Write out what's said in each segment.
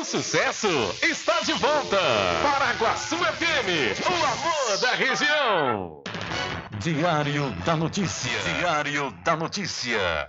O sucesso está de volta. Paraguaçu FM, o amor da região. Diário da Notícia. Diário da Notícia.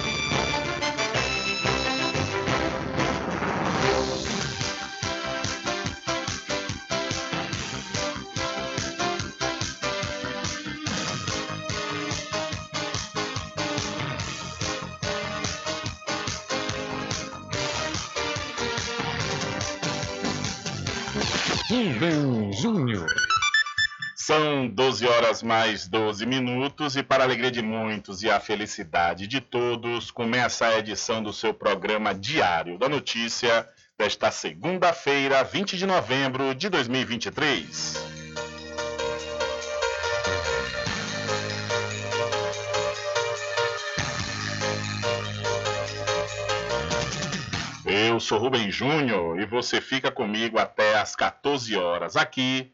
Horas mais 12 minutos e para a alegria de muitos e a felicidade de todos, começa a edição do seu programa Diário da Notícia desta segunda-feira, 20 de novembro de 2023. Eu sou Rubem Júnior e você fica comigo até às 14 horas aqui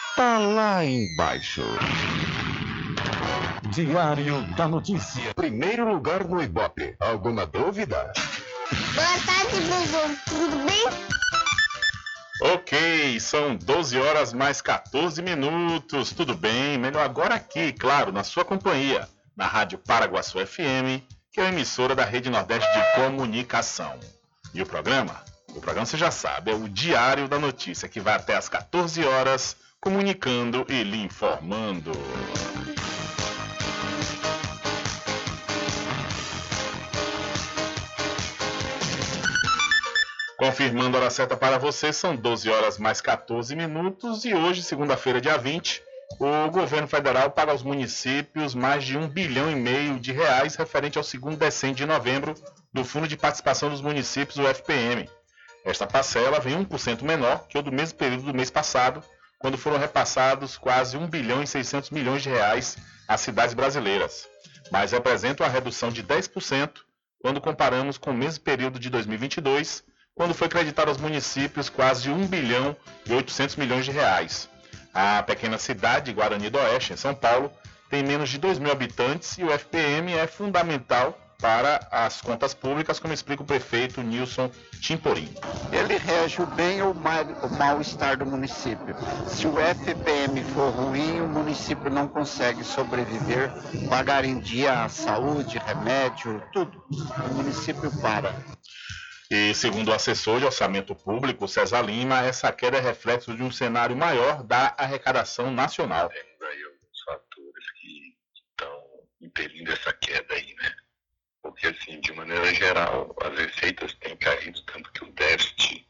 tá lá embaixo. Diário da Notícia. Primeiro lugar no Ibope. Alguma dúvida? Boa tarde, Bubu. Tudo bem? Ok, são 12 horas mais 14 minutos. Tudo bem? Melhor agora aqui, claro, na sua companhia, na Rádio Paraguaçu FM, que é a emissora da Rede Nordeste de Comunicação. E o programa? O programa você já sabe, é o Diário da Notícia, que vai até às 14 horas, comunicando e lhe informando. Confirmando a hora certa para você, são 12 horas mais 14 minutos e hoje, segunda-feira, dia 20, o governo federal paga aos municípios mais de um bilhão e meio de reais referente ao segundo decênio de novembro do Fundo de Participação dos Municípios, o FPM. Esta parcela vem 1% menor que o do mesmo período do mês passado, quando foram repassados quase 1 bilhão e 600 milhões de reais às cidades brasileiras, mas representa uma redução de 10% quando comparamos com o mesmo período de 2022, quando foi creditado aos municípios quase 1 bilhão e 800 milhões de reais. A pequena cidade, Guarani do Oeste, em São Paulo, tem menos de 2 mil habitantes e o FPM é fundamental para as contas públicas, como explica o prefeito Nilson Timporim. Ele rege o bem ou o mal-estar do município. Se o FPM for ruim, o município não consegue sobreviver, pagar em dia a saúde, remédio, tudo. O município para. E segundo o assessor de orçamento público, César Lima, essa queda é reflexo de um cenário maior da arrecadação nacional. Temos aí alguns fatores que estão impelindo essa queda aí, né? Porque, assim, de maneira geral, as receitas têm caído, tanto que o déficit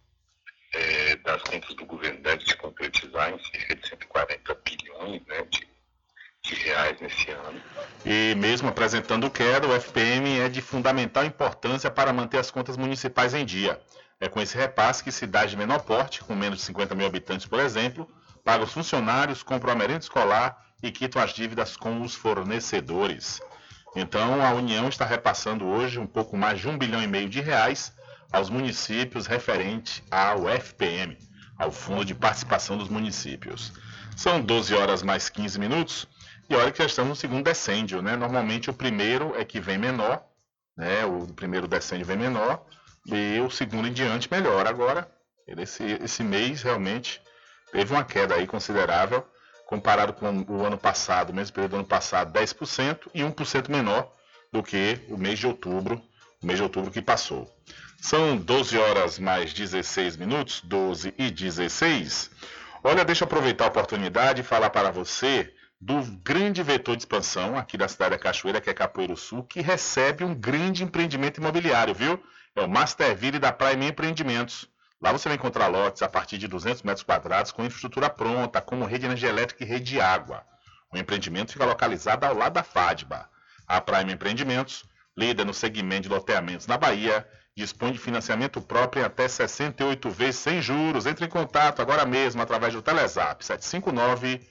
é, das contas do governo deve se concretizar em cerca de 140 bilhões né, de de reais nesse ano. E mesmo apresentando queda, o FPM é de fundamental importância para manter as contas municipais em dia. É com esse repasse que cidades de menor porte, com menos de 50 mil habitantes, por exemplo, pagam os funcionários, compram a merenda escolar e quitam as dívidas com os fornecedores. Então, a União está repassando hoje um pouco mais de um bilhão e meio de reais aos municípios referente ao FPM, ao Fundo de Participação dos Municípios. São 12 horas mais 15 minutos. E olha que já estamos no segundo decêndio, né? Normalmente o primeiro é que vem menor, né? O primeiro decêndio vem menor e o segundo em diante melhor. Agora, esse, esse mês realmente teve uma queda aí considerável, comparado com o ano passado, o mesmo período do ano passado, 10% e 1% menor do que o mês de outubro, o mês de outubro que passou. São 12 horas mais 16 minutos, 12 e 16. Olha, deixa eu aproveitar a oportunidade e falar para você do grande vetor de expansão aqui da cidade da Cachoeira, que é Capoeiro Sul, que recebe um grande empreendimento imobiliário, viu? É o Masterville da Prime Empreendimentos. Lá você vai encontrar lotes a partir de 200 metros quadrados com infraestrutura pronta, como rede de energia elétrica e rede de água. O empreendimento fica localizado ao lado da FADBA. A Prime Empreendimentos, líder no segmento de loteamentos na Bahia, dispõe de financiamento próprio em até 68 vezes sem juros. Entre em contato agora mesmo através do Telezap 759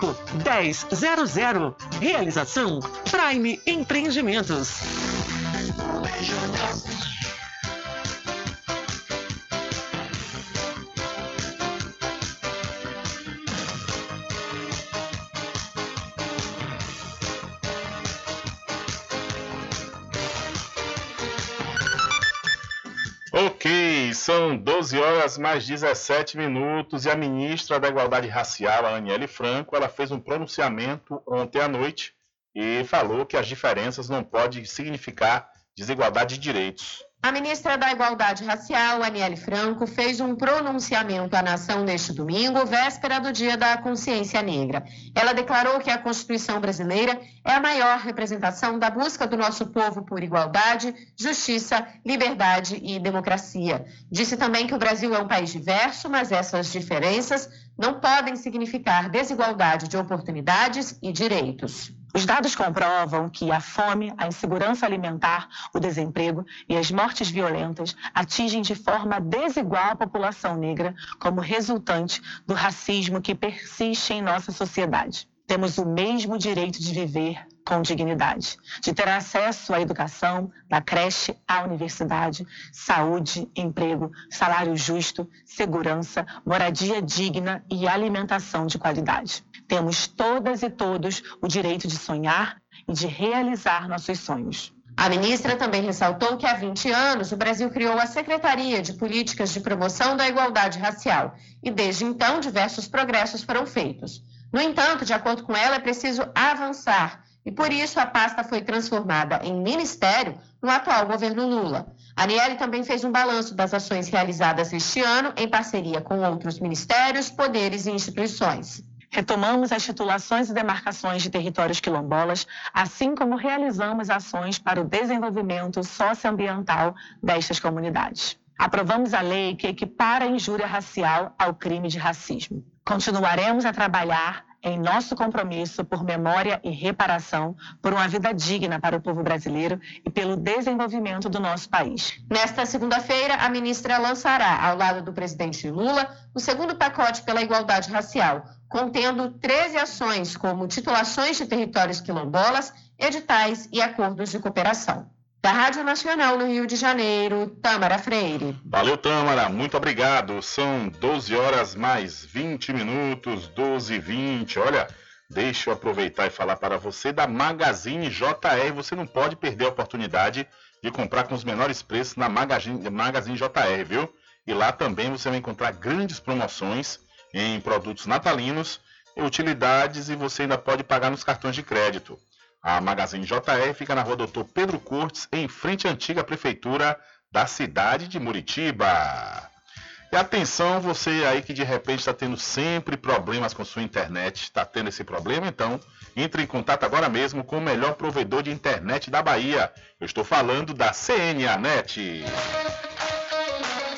1000. Realização Prime Empreendimentos. São 12 horas mais 17 minutos e a ministra da Igualdade Racial, a Aniele Franco, ela fez um pronunciamento ontem à noite e falou que as diferenças não podem significar desigualdade de direitos. A ministra da Igualdade Racial, Aniele Franco, fez um pronunciamento à nação neste domingo, véspera do Dia da Consciência Negra. Ela declarou que a Constituição brasileira é a maior representação da busca do nosso povo por igualdade, justiça, liberdade e democracia. Disse também que o Brasil é um país diverso, mas essas diferenças não podem significar desigualdade de oportunidades e direitos. Os dados comprovam que a fome, a insegurança alimentar, o desemprego e as mortes violentas atingem de forma desigual a população negra como resultante do racismo que persiste em nossa sociedade. Temos o mesmo direito de viver com dignidade, de ter acesso à educação, da creche à universidade, saúde, emprego, salário justo, segurança, moradia digna e alimentação de qualidade. Temos todas e todos o direito de sonhar e de realizar nossos sonhos. A ministra também ressaltou que há 20 anos o Brasil criou a Secretaria de Políticas de Promoção da Igualdade Racial e desde então diversos progressos foram feitos. No entanto, de acordo com ela, é preciso avançar e por isso a pasta foi transformada em ministério no atual governo Lula. Aniele também fez um balanço das ações realizadas este ano em parceria com outros ministérios, poderes e instituições. Retomamos as titulações e demarcações de territórios quilombolas, assim como realizamos ações para o desenvolvimento socioambiental destas comunidades. Aprovamos a lei que equipara a injúria racial ao crime de racismo. Continuaremos a trabalhar em nosso compromisso por memória e reparação, por uma vida digna para o povo brasileiro e pelo desenvolvimento do nosso país. Nesta segunda-feira, a ministra lançará, ao lado do presidente Lula, o segundo pacote pela igualdade racial, contendo 13 ações, como titulações de territórios quilombolas, editais e acordos de cooperação. Da Rádio Nacional no Rio de Janeiro, Tâmara Freire. Valeu, Tâmara, muito obrigado. São 12 horas mais 20 minutos, 12 e 20. Olha, deixa eu aproveitar e falar para você da Magazine JR. Você não pode perder a oportunidade de comprar com os menores preços na Magazine, Magazine JR, viu? E lá também você vai encontrar grandes promoções em produtos natalinos, utilidades e você ainda pode pagar nos cartões de crédito. A Magazine JR fica na rua Doutor Pedro Cortes, em frente à antiga prefeitura da cidade de Muritiba. E atenção, você aí que de repente está tendo sempre problemas com sua internet, está tendo esse problema, então entre em contato agora mesmo com o melhor provedor de internet da Bahia. Eu estou falando da CNA Net.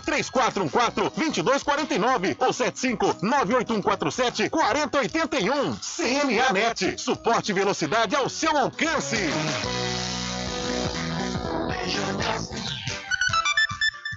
3414 2249 ou 75 98147 4081. CNA Net. Suporte e velocidade ao seu alcance.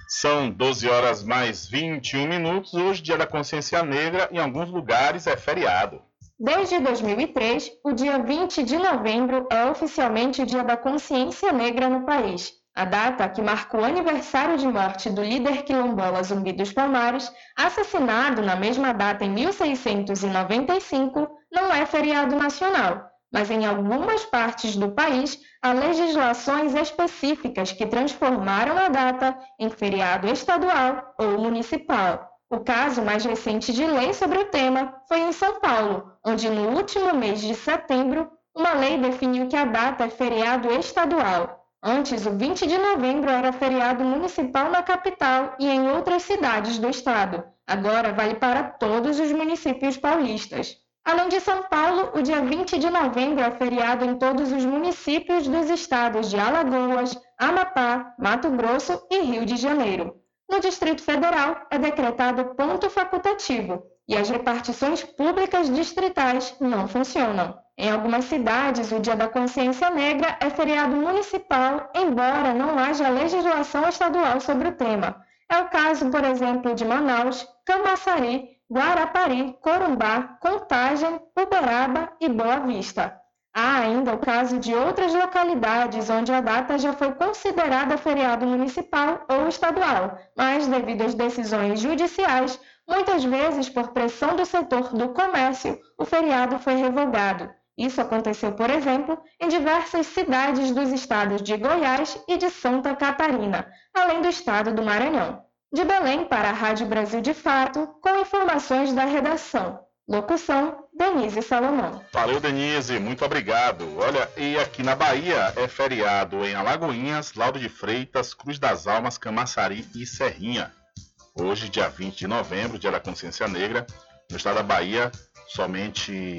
São 12 horas mais 21 minutos. Hoje, Dia da Consciência Negra, em alguns lugares é feriado. Desde 2003, o dia 20 de novembro é oficialmente o Dia da Consciência Negra no país. A data, que marca o aniversário de morte do líder quilombola Zumbi dos Palmares, assassinado na mesma data em 1695, não é feriado nacional, mas em algumas partes do país há legislações específicas que transformaram a data em feriado estadual ou municipal. O caso mais recente de lei sobre o tema foi em São Paulo, onde no último mês de setembro, uma lei definiu que a data é feriado estadual. Antes, o 20 de novembro era feriado municipal na capital e em outras cidades do estado. Agora vale para todos os municípios paulistas. Além de São Paulo, o dia 20 de novembro é feriado em todos os municípios dos estados de Alagoas, Amapá, Mato Grosso e Rio de Janeiro. No Distrito Federal, é decretado ponto facultativo e as repartições públicas distritais não funcionam. Em algumas cidades, o Dia da Consciência Negra é feriado municipal, embora não haja legislação estadual sobre o tema. É o caso, por exemplo, de Manaus, Camaçari, Guarapari, Corumbá, Contagem, Uberaba e Boa Vista. Há ainda o caso de outras localidades onde a data já foi considerada feriado municipal ou estadual, mas devido às decisões judiciais, muitas vezes por pressão do setor do comércio, o feriado foi revogado. Isso aconteceu, por exemplo, em diversas cidades dos estados de Goiás e de Santa Catarina, além do estado do Maranhão. De Belém para a Rádio Brasil de Fato, com informações da redação. Locução: Denise Salomão. Valeu, Denise, muito obrigado. Olha, e aqui na Bahia é feriado em Alagoinhas, Laudo de Freitas, Cruz das Almas, Camaçari e Serrinha. Hoje, dia 20 de novembro, dia da consciência negra, no estado da Bahia, somente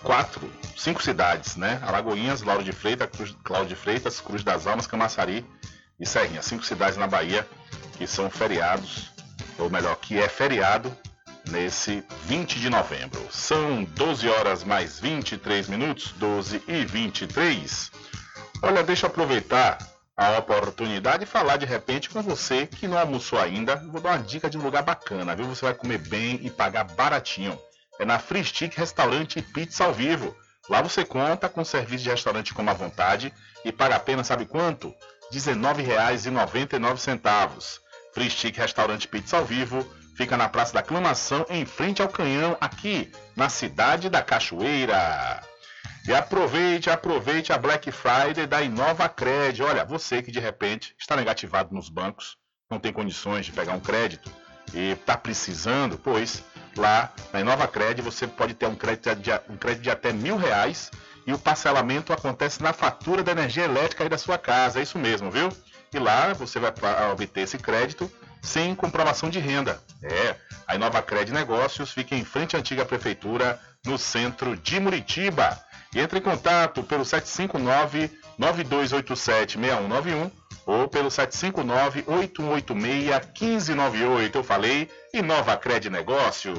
quatro, cinco cidades, né? Alagoinhas, Lauro de Freitas, Cruz, Lauro de Freitas, Cruz das Almas, Camaçari e Serrinha. Cinco cidades na Bahia que são feriados, ou melhor, que é feriado nesse 20 de novembro. São 12 horas mais 23 minutos, 12 e 23. Olha, deixa eu aproveitar a oportunidade e falar de repente com você que não almoçou ainda. Vou dar uma dica de um lugar bacana, viu? Você vai comer bem e pagar baratinho. É na Free Stick Restaurante Pizza ao Vivo. Lá você conta com serviço de restaurante como à vontade e paga apenas, sabe quanto? R$ 19,99. Free Stick Restaurante Pizza ao Vivo Fica na Praça da Aclamação, em frente ao Canhão, aqui na cidade da Cachoeira. E aproveite, aproveite a Black Friday da Inova Cred. Olha, você que de repente está negativado nos bancos, não tem condições de pegar um crédito e está precisando, pois lá na Inova Cred você pode ter um crédito de, um crédito de até mil reais e o parcelamento acontece na fatura da energia elétrica aí da sua casa. É isso mesmo, viu? E lá você vai obter esse crédito sem comprovação de renda. É, a Inova Cred Negócios fica em frente à antiga prefeitura, no centro de Muritiba. E entre em contato pelo 759 9287 6191 ou pelo 759 8186 1598. Eu falei Inova Cred Negócios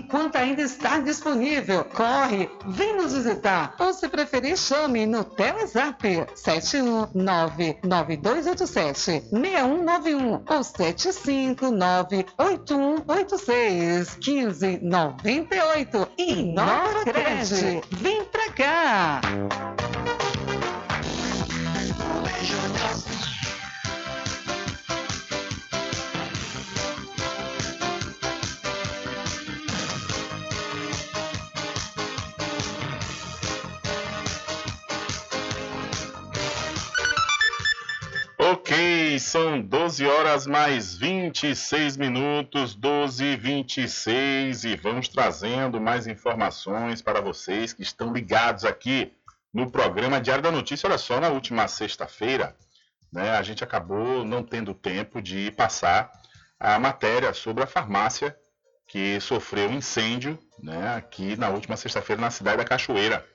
enquanto ainda está disponível. Corre, vem nos visitar ou se preferir chame no Telezap 71992876191 ou 75981861598 e Nova Cred. Vem pra cá! São 12 horas mais 26 minutos, 12 e 26, e vamos trazendo mais informações para vocês que estão ligados aqui no programa Diário da Notícia. Olha só, na última sexta-feira, né, a gente acabou não tendo tempo de passar a matéria sobre a farmácia que sofreu incêndio né, aqui na última sexta-feira na cidade da Cachoeira.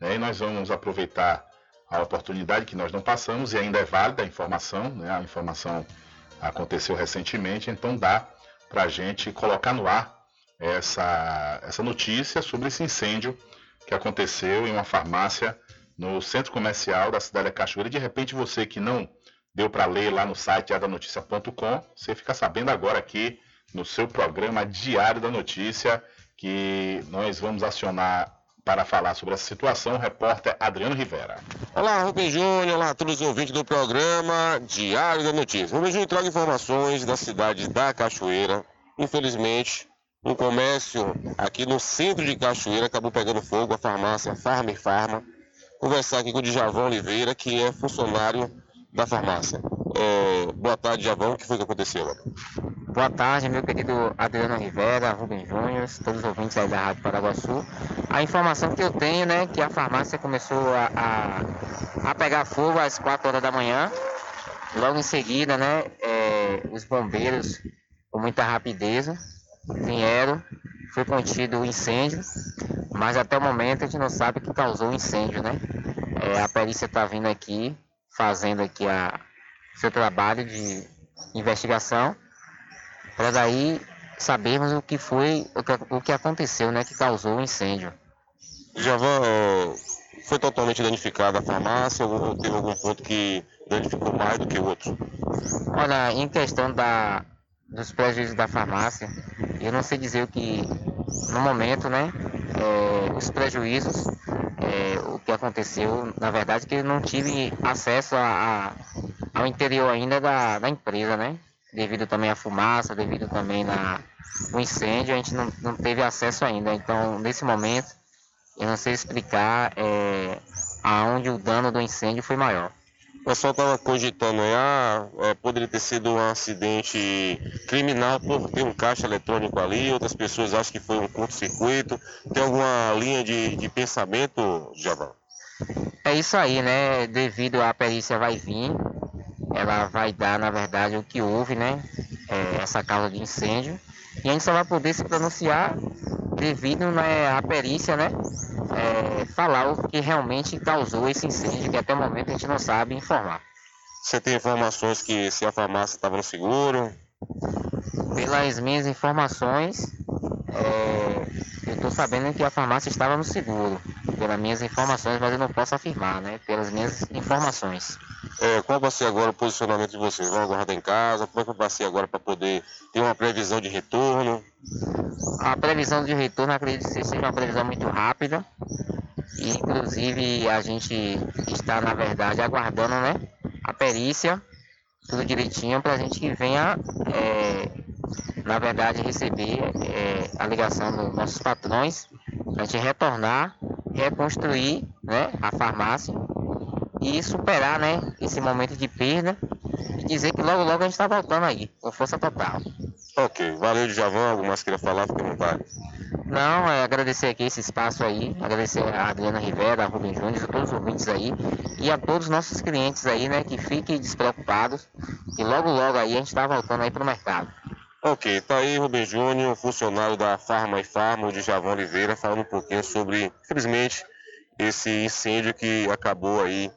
Né, e nós vamos aproveitar a oportunidade que nós não passamos e ainda é válida a informação, né? a informação aconteceu recentemente, então dá para a gente colocar no ar essa, essa notícia sobre esse incêndio que aconteceu em uma farmácia no centro comercial da cidade da Cachoeira. De repente, você que não deu para ler lá no site adanoticia.com, você fica sabendo agora aqui no seu programa Diário da Notícia que nós vamos acionar para falar sobre essa situação, o repórter Adriano Rivera. Olá, Rubem Júnior, olá a todos os ouvintes do programa Diário da Notícia. Rubem Júnior traga informações da cidade da Cachoeira. Infelizmente, um comércio aqui no centro de Cachoeira acabou pegando fogo, a farmácia Farma e Farma. Conversar aqui com o Djavão Oliveira, que é funcionário da farmácia. É, boa tarde, Djavão, o que foi que aconteceu? Boa tarde, meu querido Adriano Rivera, Rubem Júnior, todos os ouvintes aí da Rádio Paraguaçu. A informação que eu tenho, né, que a farmácia começou a, a, a pegar fogo às 4 horas da manhã. Logo em seguida, né, é, os bombeiros, com muita rapidez, vieram, foi contido o incêndio, mas até o momento a gente não sabe o que causou o incêndio, né? É, a perícia está vindo aqui, fazendo aqui a seu trabalho de investigação, para daí sabermos o que foi, o que, o que aconteceu, né, que causou o incêndio. Javan, foi totalmente danificada a farmácia ou teve algum ponto que danificou mais do que o outro? Olha, em questão da, dos prejuízos da farmácia, eu não sei dizer o que, no momento, né, é, os prejuízos, é, o que aconteceu, na verdade, que eu não tive acesso a, a, ao interior ainda da, da empresa, né, devido também à fumaça, devido também na, o incêndio, a gente não, não teve acesso ainda, então, nesse momento, eu não sei explicar é, aonde o dano do incêndio foi maior. O pessoal estava cogitando aí, ah, é, poderia ter sido um acidente criminal por ter um caixa eletrônico ali, outras pessoas acham que foi um curto-circuito. Tem alguma linha de, de pensamento, Javan? É isso aí, né? Devido à perícia vai vir, ela vai dar, na verdade, o que houve, né? É, essa causa de incêndio. E a gente só vai poder se pronunciar devido né, à perícia, né? É, falar o que realmente causou esse incêndio, que até o momento a gente não sabe informar. Você tem informações que se a farmácia estava no seguro? Pelas minhas informações, é, eu estou sabendo que a farmácia estava no seguro. Pelas minhas informações, mas eu não posso afirmar, né? Pelas minhas informações. É, qual vai ser agora o posicionamento de vocês? Vão aguardar em casa? Como é que vai ser agora para poder ter uma previsão de retorno? A previsão de retorno, acredito que seja uma previsão muito rápida. E, inclusive, a gente está, na verdade, aguardando né, a perícia, tudo direitinho, para a gente que venha, é, na verdade, receber é, a ligação dos nossos patrões, para a gente retornar, reconstruir né, a farmácia e superar né, esse momento de perda e dizer que logo logo a gente está voltando aí, com força total. Ok, valeu Djavan, algo mais queria falar, fica à vontade. Não, é agradecer aqui esse espaço aí, agradecer a Adriana Rivera, a Rubem Júnior, a todos os ouvintes aí e a todos os nossos clientes aí, né, que fiquem despreocupados e logo logo aí a gente está voltando aí para o mercado. Ok, tá aí Rubem Júnior, funcionário da Farma e Farma, de Javão Oliveira, falando um pouquinho sobre, infelizmente, esse incêndio que acabou aí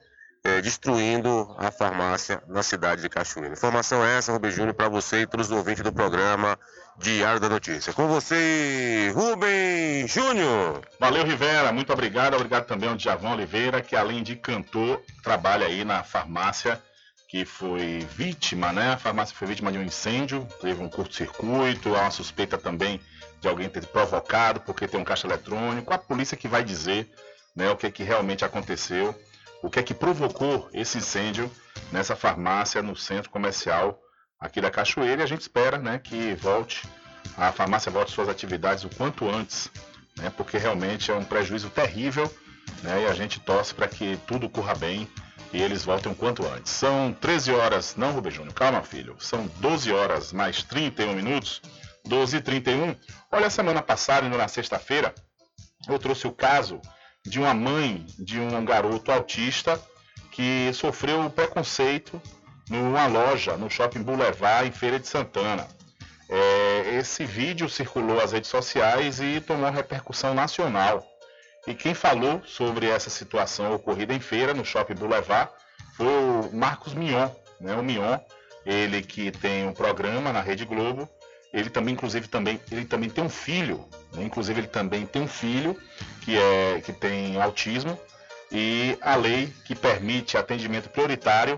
é, destruindo a farmácia na cidade de Cachoeira. Informação é essa, Rubem Júnior, para você e todos os ouvintes do programa Diário da Notícia. Com você, Rubem Júnior. Valeu, Rivera. Muito obrigado. Obrigado também ao Djavão Oliveira, que além de cantor, trabalha aí na farmácia que foi vítima, né? A farmácia foi vítima de um incêndio, teve um curto-circuito, há uma suspeita também de alguém ter provocado porque tem um caixa eletrônico. A polícia que vai dizer né, o que, que realmente aconteceu o que é que provocou esse incêndio nessa farmácia no centro comercial aqui da Cachoeira. E a gente espera né, que volte, a farmácia volte suas atividades o quanto antes, né, porque realmente é um prejuízo terrível né, e a gente torce para que tudo corra bem e eles voltem o quanto antes. São 13 horas, não, Rubem Júnior, calma, filho. São 12 horas mais 31 minutos, 12 e 31. Olha, semana passada, na sexta-feira, eu trouxe o caso de uma mãe de um garoto autista que sofreu preconceito numa loja no Shopping Boulevard, em Feira de Santana. É, esse vídeo circulou às redes sociais e tomou repercussão nacional. E quem falou sobre essa situação ocorrida em feira, no Shopping Boulevard, foi o Marcos Mion. Né? O Mion, ele que tem um programa na Rede Globo, ele também, inclusive, também, ele também tem um filho, né? inclusive ele também tem um filho que, é, que tem autismo, e a lei que permite atendimento prioritário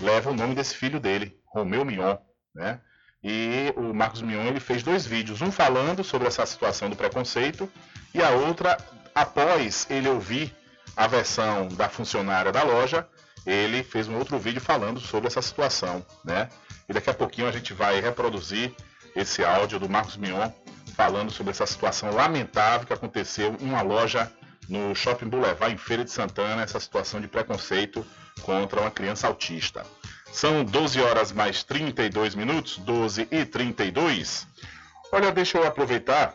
leva o nome desse filho dele, Romeu Mion, né? E o Marcos Mion ele fez dois vídeos, um falando sobre essa situação do preconceito e a outra após ele ouvir a versão da funcionária da loja, ele fez um outro vídeo falando sobre essa situação, né? E daqui a pouquinho a gente vai reproduzir esse áudio do Marcos Mion falando sobre essa situação lamentável que aconteceu em uma loja no Shopping Boulevard, em Feira de Santana, essa situação de preconceito contra uma criança autista. São 12 horas mais 32 minutos, 12 e 32. Olha, deixa eu aproveitar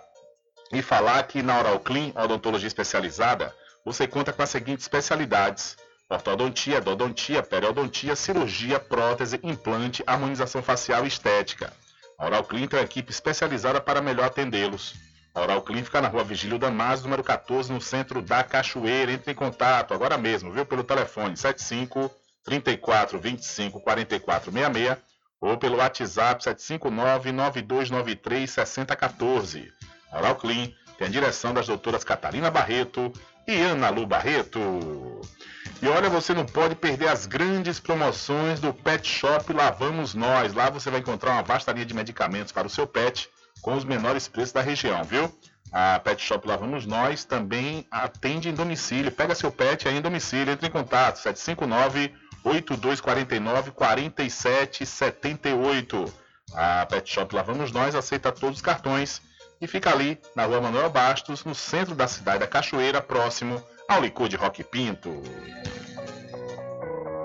e falar que na Oral Clean, odontologia especializada, você conta com as seguintes especialidades: ortodontia, endodontia, periodontia, cirurgia, prótese, implante, harmonização facial e estética. A Oral Clean tem uma equipe especializada para melhor atendê-los. A Oral Clean fica na rua Vigílio Damasio, número 14, no centro da Cachoeira. Entre em contato agora mesmo, viu? Pelo telefone 75 34 25 44 66 ou pelo WhatsApp 759 9293 6014. A Oral Clean tem a direção das doutoras Catarina Barreto e Ana Lu Barreto. E olha, você não pode perder as grandes promoções do Pet Shop Lá Vamos Nós. Lá você vai encontrar uma vasta linha de medicamentos para o seu pet com os menores preços da região, viu? A Pet Shop Lá Vamos Nós também atende em domicílio. Pega seu pet aí em domicílio. Entre em contato, 759 8249 4778. A Pet Shop Lá Vamos Nós aceita todos os cartões e fica ali na rua Manuel Bastos, no centro da cidade da Cachoeira, próximo ao licor de Rock Pinto.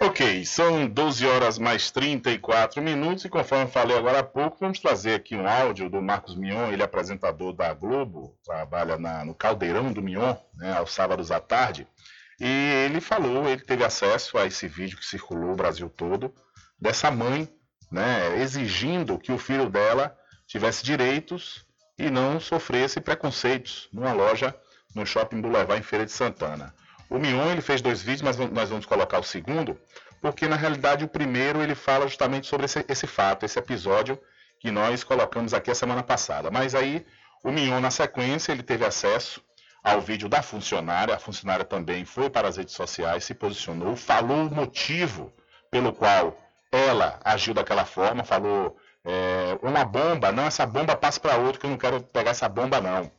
Ok, são 12 horas mais 34 minutos e conforme falei agora há pouco, vamos trazer aqui um áudio do Marcos Mion, ele é apresentador da Globo, trabalha na, no Caldeirão do Mion, né, aos sábados à tarde, e ele falou, ele teve acesso a esse vídeo que circulou o Brasil todo, dessa mãe né, exigindo que o filho dela tivesse direitos e não sofresse preconceitos numa loja no Shopping Boulevard em Feira de Santana. O Mion ele fez dois vídeos, mas nós vamos colocar o segundo, porque na realidade o primeiro ele fala justamente sobre esse, esse fato, esse episódio que nós colocamos aqui a semana passada. Mas aí o Mion na sequência ele teve acesso ao vídeo da funcionária, a funcionária também foi para as redes sociais, se posicionou, falou o motivo pelo qual ela agiu daquela forma, falou é, uma bomba, não, essa bomba passa para outro, que eu não quero pegar essa bomba não.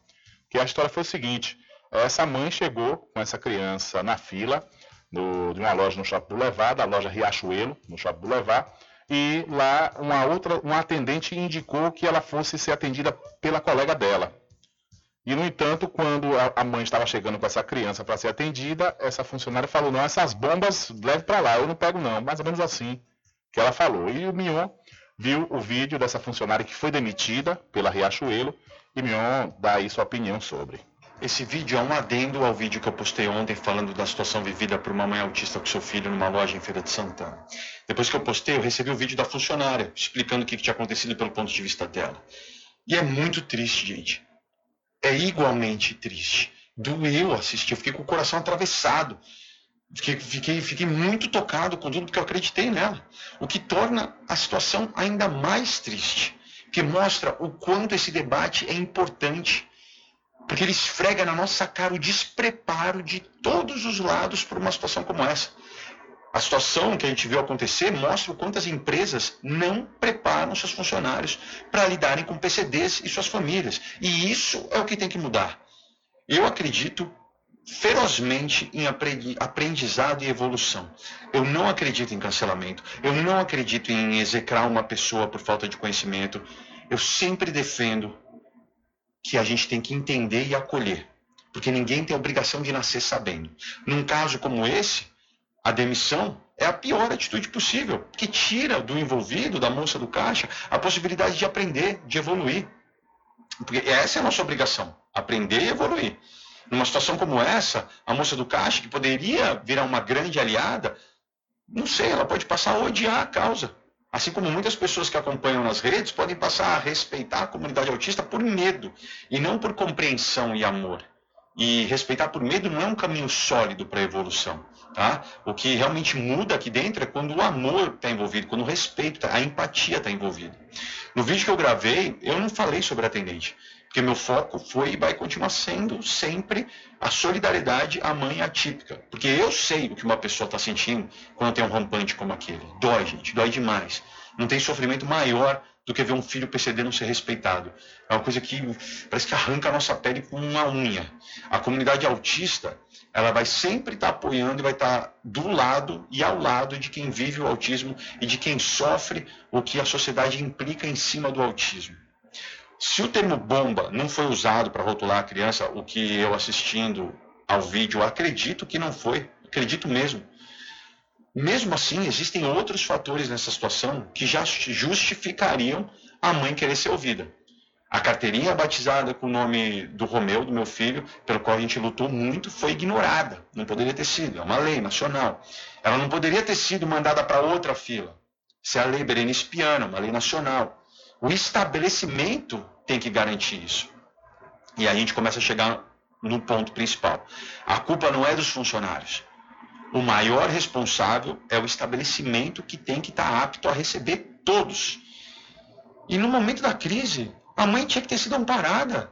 Que a história foi o seguinte, essa mãe chegou com essa criança na fila no, de uma loja no Shopping Boulevard, a loja Riachuelo, no Shopping Boulevard, e lá uma outra, uma atendente indicou que ela fosse ser atendida pela colega dela. E, no entanto, quando a, a mãe estava chegando com essa criança para ser atendida, essa funcionária falou, não, essas bombas leve para lá, eu não pego não, mais ou menos assim que ela falou. E o Mion viu o vídeo dessa funcionária que foi demitida pela Riachuelo, e Mion dá aí sua opinião sobre. Esse vídeo é um adendo ao vídeo que eu postei ontem falando da situação vivida por uma mãe autista com seu filho numa loja em Feira de Santana. Depois que eu postei, eu recebi o vídeo da funcionária explicando o que tinha acontecido pelo ponto de vista dela. E é muito triste, gente. É igualmente triste. Doeu assistir, eu fiquei com o coração atravessado. Fiquei, fiquei, fiquei muito tocado com tudo porque eu acreditei nela. O que torna a situação ainda mais triste. Que mostra o quanto esse debate é importante porque ele esfrega na nossa cara o despreparo de todos os lados por uma situação como essa. A situação que a gente viu acontecer mostra o quanto as empresas não preparam seus funcionários para lidarem com PCDs e suas famílias. E isso é o que tem que mudar. Eu acredito ferozmente em aprendizado e evolução. Eu não acredito em cancelamento. Eu não acredito em execrar uma pessoa por falta de conhecimento. Eu sempre defendo que a gente tem que entender e acolher, porque ninguém tem obrigação de nascer sabendo. Num caso como esse, a demissão é a pior atitude possível, que tira do envolvido, da moça do caixa, a possibilidade de aprender, de evoluir. Porque essa é a nossa obrigação, aprender e evoluir. Numa situação como essa, a moça do caixa, que poderia virar uma grande aliada, não sei, ela pode passar a odiar a causa. Assim como muitas pessoas que acompanham nas redes podem passar a respeitar a comunidade autista por medo e não por compreensão e amor. E respeitar por medo não é um caminho sólido para a evolução. Tá? O que realmente muda aqui dentro é quando o amor está envolvido, quando o respeito, tá, a empatia está envolvida. No vídeo que eu gravei, eu não falei sobre atendente, porque meu foco foi e vai continuar sendo sempre a solidariedade à mãe atípica. Porque eu sei o que uma pessoa está sentindo quando tem um rompante como aquele. Dói, gente, dói demais. Não tem sofrimento maior do que ver um filho PCD não ser respeitado. É uma coisa que parece que arranca a nossa pele com uma unha. A comunidade autista, ela vai sempre estar tá apoiando e vai estar tá do lado e ao lado de quem vive o autismo e de quem sofre o que a sociedade implica em cima do autismo. Se o termo bomba não foi usado para rotular a criança, o que eu assistindo ao vídeo acredito que não foi, acredito mesmo. Mesmo assim, existem outros fatores nessa situação que já justificariam a mãe querer ser ouvida. A carteirinha batizada com o nome do Romeu, do meu filho, pelo qual a gente lutou muito, foi ignorada. Não poderia ter sido, é uma lei nacional. Ela não poderia ter sido mandada para outra fila. Isso é a lei Berenice Piana, uma lei nacional. O estabelecimento tem que garantir isso. E a gente começa a chegar no ponto principal. A culpa não é dos funcionários o maior responsável é o estabelecimento que tem que estar apto a receber todos. E no momento da crise, a mãe tinha que ter sido amparada.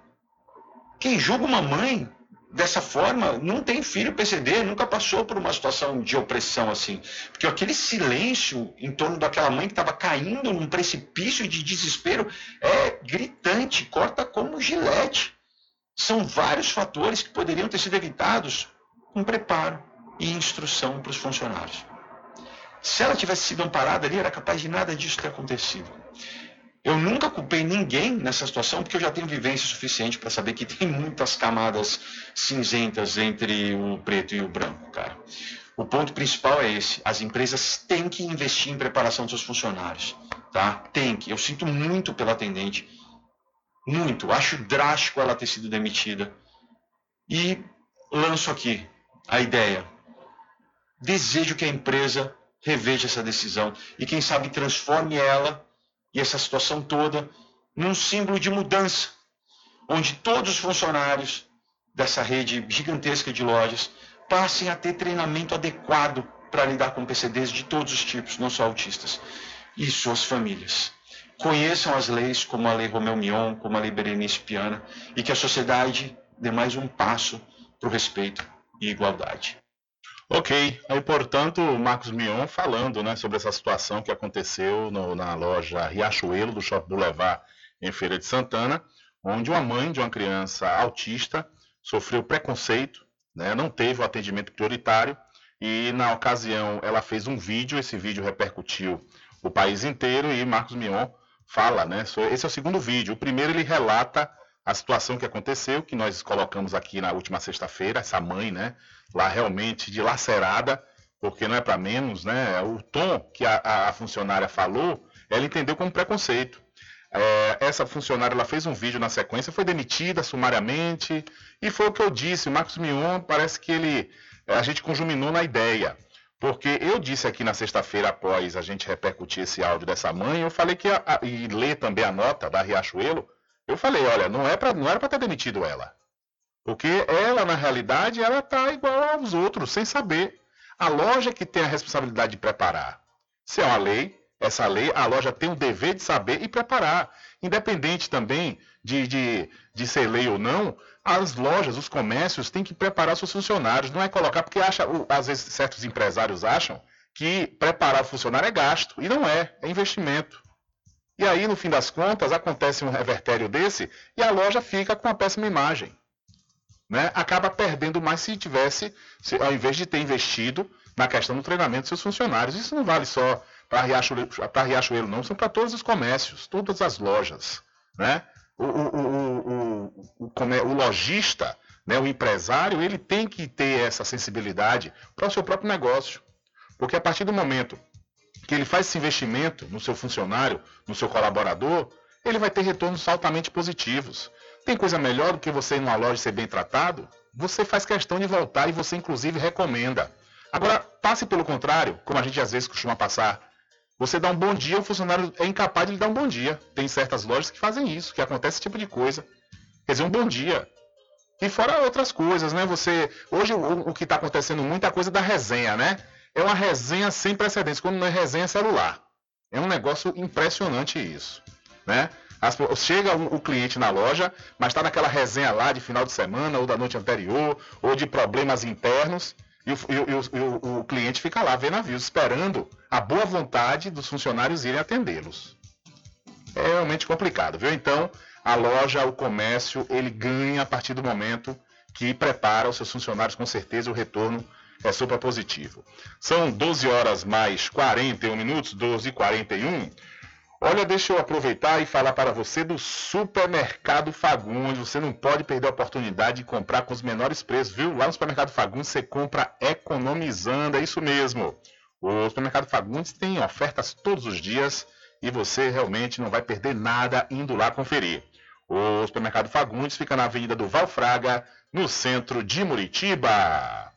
Quem julga uma mãe dessa forma não tem filho PCD, nunca passou por uma situação de opressão assim. Porque aquele silêncio em torno daquela mãe que estava caindo num precipício de desespero é gritante, corta como gilete. São vários fatores que poderiam ter sido evitados com preparo e instrução para os funcionários. Se ela tivesse sido amparada ali, era capaz de nada disso ter acontecido. Eu nunca culpei ninguém nessa situação, porque eu já tenho vivência suficiente para saber que tem muitas camadas cinzentas entre o preto e o branco, cara. O ponto principal é esse: as empresas têm que investir em preparação dos seus funcionários, tá? Tem que. Eu sinto muito pela atendente, muito. Acho drástico ela ter sido demitida. E lanço aqui a ideia: desejo que a empresa reveja essa decisão e, quem sabe, transforme ela e essa situação toda num símbolo de mudança, onde todos os funcionários dessa rede gigantesca de lojas passem a ter treinamento adequado para lidar com PCDs de todos os tipos, não só autistas, e suas famílias. Conheçam as leis como a Lei Romeu Mion, como a Lei Berenice Piana, e que a sociedade dê mais um passo para o respeito e igualdade. Ok, aí portanto o Marcos Mion falando né, sobre essa situação que aconteceu no, na loja Riachuelo do Shopping Boulevard em Feira de Santana, onde uma mãe de uma criança autista sofreu preconceito, né, não teve o atendimento prioritário e na ocasião ela fez um vídeo, esse vídeo repercutiu o país inteiro e Marcos Mion fala, né, esse é o segundo vídeo, o primeiro ele relata a situação que aconteceu, que nós colocamos aqui na última sexta-feira, essa mãe, né, lá realmente dilacerada, porque não é para menos, né, o tom que a, a, funcionária falou, ela entendeu como preconceito. É, essa funcionária ela fez um vídeo na sequência, foi demitida sumariamente, e foi o que eu disse, o Marcos Mion parece que ele, a gente conjuminou na ideia. Porque eu disse aqui na sexta-feira, após a gente repercutir esse áudio dessa mãe, eu falei que, a, a, e ler também a nota da Riachuelo, eu falei, olha, não, é pra, não era para ter demitido ela. Porque ela, na realidade, ela está igual aos outros, sem saber. A loja que tem a responsabilidade de preparar. Se é uma lei, essa lei, a loja tem o dever de saber e preparar. Independente também de, de, de ser lei ou não, as lojas, os comércios têm que preparar seus funcionários. Não é colocar, porque acha, às vezes certos empresários acham que preparar o funcionário é gasto. E não é, é investimento. E aí, no fim das contas, acontece um revertério desse e a loja fica com uma péssima imagem. Né? Acaba perdendo mais se tivesse, se, ao invés de ter investido na questão do treinamento dos seus funcionários. Isso não vale só para Riachuelo, Riachuelo, não, são para todos os comércios, todas as lojas. Né? O, o, o, o, lojista, né, o empresário, ele tem que ter essa sensibilidade para o seu próprio negócio. Porque a partir do momento que ele faz esse investimento no seu funcionário, no seu colaborador, ele vai ter retornos altamente positivos. Tem coisa melhor do que você ir numa loja e ser bem tratado? Você faz questão de voltar e você, inclusive, recomenda. Agora, passe pelo contrário, como a gente às vezes costuma passar. Você dá um bom dia, o funcionário é incapaz de lhe dar um bom dia. Tem certas lojas que fazem isso, que acontece esse tipo de coisa. Quer dizer, um bom dia. E fora outras coisas, né? Você. Hoje o, o que está acontecendo muito é a coisa da resenha, né? É uma resenha sem precedentes, quando não é resenha celular. É um negócio impressionante isso, né? As, chega o, o, cliente na loja, mas está naquela resenha lá de final de semana ou da noite anterior, ou de problemas internos, e o, e o, o cliente fica lá vendo navios, esperando a boa vontade dos funcionários irem atendê-los. É realmente complicado, viu? Então, a loja, o comércio, ele ganha a partir do momento que prepara os seus funcionários, com certeza o retorno é super positivo. São 12 horas mais 41 minutos, 12 e 41. Olha, deixa eu aproveitar e falar para você do Supermercado Fagundes. Você não pode perder a oportunidade de comprar com os menores preços, viu? Lá no Supermercado Fagundes você compra economizando, é isso mesmo. O Supermercado Fagundes tem ofertas todos os dias e você realmente não vai perder nada indo lá conferir. O supermercado Fagundes fica na Avenida do Valfraga, no centro de Muritiba.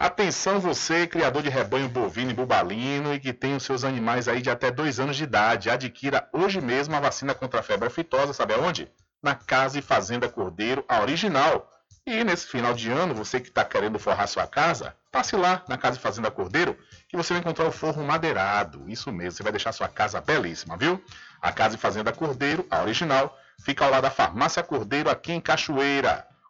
Atenção você, criador de rebanho bovino e bubalino e que tem os seus animais aí de até dois anos de idade. Adquira hoje mesmo a vacina contra a febre aftosa, sabe aonde? Na Casa e Fazenda Cordeiro, a original. E nesse final de ano, você que está querendo forrar sua casa, passe lá na Casa e Fazenda Cordeiro que você vai encontrar o forro madeirado. Isso mesmo, você vai deixar sua casa belíssima, viu? A Casa e Fazenda Cordeiro, a original, fica ao lado da Farmácia Cordeiro, aqui em Cachoeira.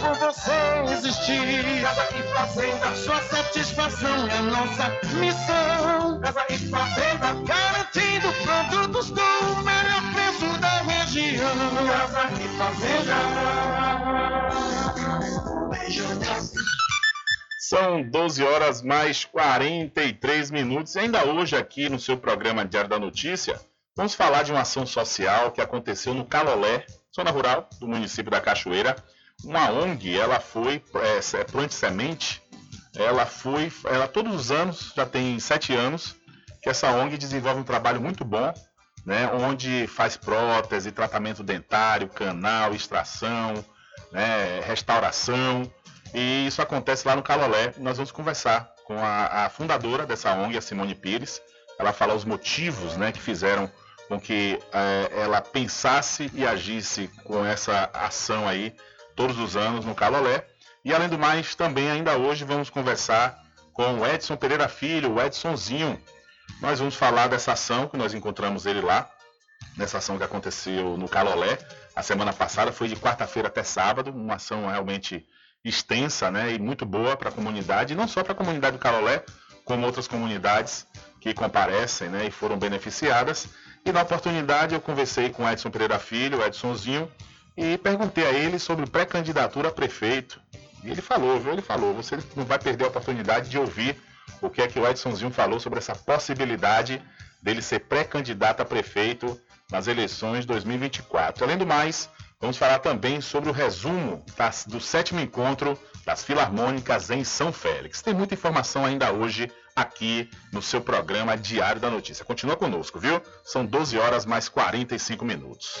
por você existir. Casa e fazenda, sua satisfação é nossa missão. Casa e fazenda, garantindo produtos do melhor preço da região. Casa e fazenda. São 12 horas mais 43 minutos. E ainda hoje, aqui no seu programa Diário da Notícia, vamos falar de uma ação social que aconteceu no Calolé, zona rural do município da Cachoeira. Uma ONG, ela foi, é, Plante Semente, ela foi, ela todos os anos, já tem sete anos, que essa ONG desenvolve um trabalho muito bom, né, onde faz prótese, tratamento dentário, canal, extração, né, restauração. E isso acontece lá no Calolé. Nós vamos conversar com a, a fundadora dessa ONG, a Simone Pires. Ela fala os motivos né, que fizeram com que é, ela pensasse e agisse com essa ação aí todos os anos no Calolé. E além do mais, também ainda hoje vamos conversar com o Edson Pereira Filho, o Edsonzinho. Nós vamos falar dessa ação que nós encontramos ele lá, nessa ação que aconteceu no Calolé. A semana passada foi de quarta-feira até sábado, uma ação realmente extensa né, e muito boa para a comunidade, não só para a comunidade do Carolé, como outras comunidades que comparecem né, e foram beneficiadas. E na oportunidade eu conversei com Edson Pereira Filho, Edsonzinho, e perguntei a ele sobre pré-candidatura a prefeito. E ele falou, viu? Ele falou, você não vai perder a oportunidade de ouvir o que é que o Edsonzinho falou sobre essa possibilidade dele ser pré-candidato a prefeito nas eleições 2024. Além do mais, Vamos falar também sobre o resumo das, do sétimo encontro das Filarmônicas em São Félix. Tem muita informação ainda hoje aqui no seu programa Diário da Notícia. Continua conosco, viu? São 12 horas mais 45 minutos.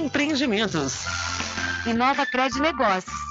Empreendimentos. Inova Cred Negócios.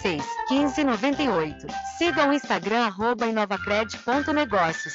86 1598. Siga o Instagram arroba inovacred.negócios.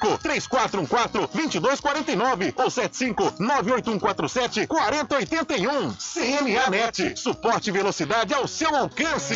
3414 2249 ou 75 98147 4081. CNAnet, suporte e velocidade ao seu alcance.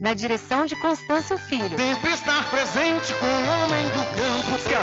na direção de Constâncio Filho. Sempre estar presente com o homem do.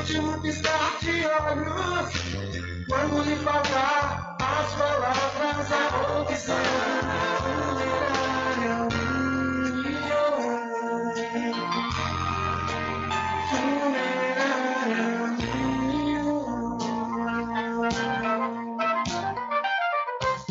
Último piscar de olhos. Quando lhe faltar as palavras, a opção.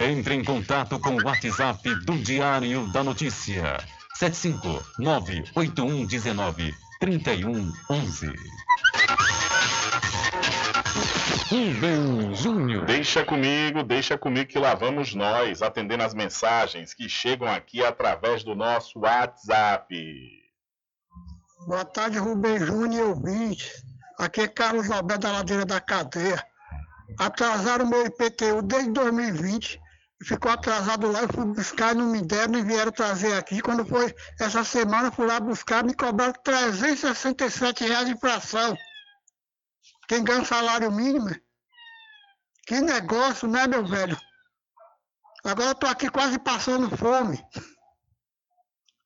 Entre em contato com o WhatsApp do Diário da Notícia. 759-8119-3111. Rubem Júnior. Deixa comigo, deixa comigo que lá vamos nós, atendendo as mensagens que chegam aqui através do nosso WhatsApp. Boa tarde, Rubem Júnior e ouvintes. Aqui é Carlos Alberto da Ladeira da Cadeia. Atrasaram o meu IPTU desde 2020 e ficou atrasado lá. Eu fui buscar, não me deram e vieram trazer aqui. Quando foi essa semana, eu fui lá buscar, me cobraram 367 reais de infração. Quem ganha um salário mínimo? Que negócio, né, meu velho? Agora eu tô aqui quase passando fome.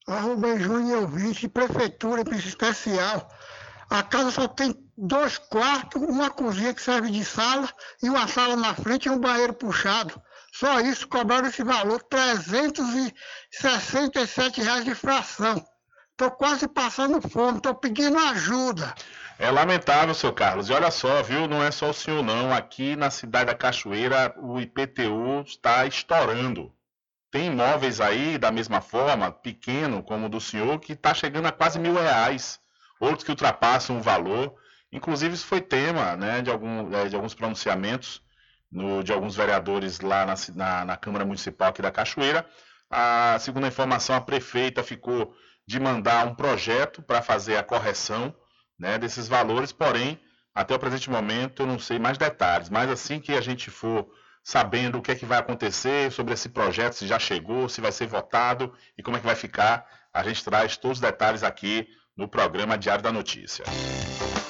Rubem Júnior ouvinte, prefeitura, especial. A casa só tem dois quartos, uma cozinha que serve de sala e uma sala na frente e um banheiro puxado. Só isso cobraram esse valor, 367 reais de fração. Estou quase passando fome, estou pedindo ajuda. É lamentável, seu Carlos. E olha só, viu? Não é só o senhor, não. Aqui na cidade da Cachoeira, o IPTU está estourando. Tem imóveis aí, da mesma forma, pequeno como o do senhor, que está chegando a quase mil reais. Outros que ultrapassam o valor. Inclusive, isso foi tema né, de, algum, de alguns pronunciamentos no, de alguns vereadores lá na, na, na Câmara Municipal aqui da Cachoeira. A, segundo a informação, a prefeita ficou de mandar um projeto para fazer a correção né, desses valores, porém, até o presente momento eu não sei mais detalhes, mas assim que a gente for sabendo o que é que vai acontecer sobre esse projeto, se já chegou, se vai ser votado e como é que vai ficar, a gente traz todos os detalhes aqui no programa Diário da Notícia. Diário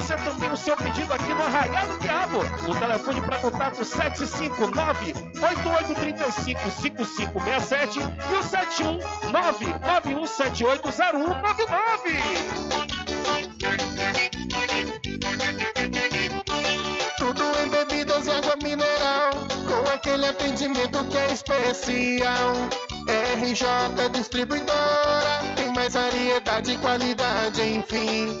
Você também o seu pedido aqui no Arraial do Diabo. O telefone para contato 759-8835-5567 e o 719-9178-0199. Tudo em bebidas e água mineral, com aquele atendimento que é especial. RJ Distribuidora, tem mais variedade e qualidade, enfim.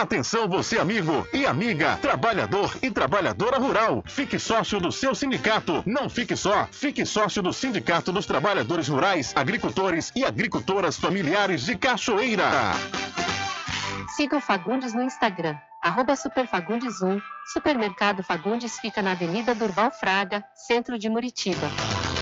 Atenção você amigo e amiga, trabalhador e trabalhadora rural. Fique sócio do seu sindicato. Não fique só, fique sócio do Sindicato dos Trabalhadores Rurais, Agricultores e Agricultoras Familiares de Cachoeira. Siga o Fagundes no Instagram, arroba Superfagundes1. Supermercado Fagundes fica na Avenida Durval Fraga, centro de Muritiba.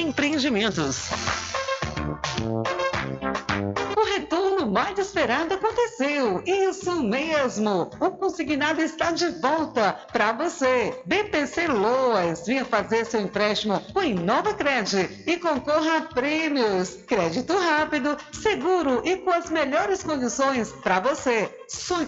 Empreendimentos. O retorno mais esperado aconteceu. Isso mesmo. O consignado está de volta para você. BPC Loas, venha fazer seu empréstimo com Inova Cred e concorra a prêmios. Crédito rápido, seguro e com as melhores condições para você. Só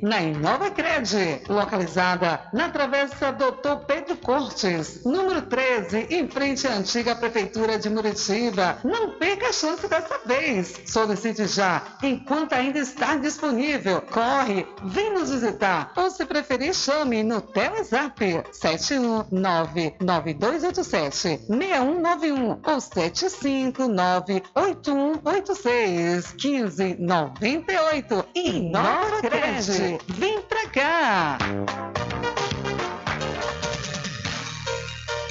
na na Crédit, localizada na Travessa Doutor Pedro Cortes, número 13, em frente à antiga Prefeitura de Muritiba. Não perca a chance dessa vez. Solicite já, enquanto ainda está disponível. Corre, vem nos visitar ou se preferir chame no Telezap 719 9287 6191 ou 759 8186 1598 e 9 Caracrede, vem pra cá!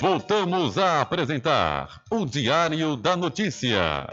Voltamos a apresentar o Diário da Notícia.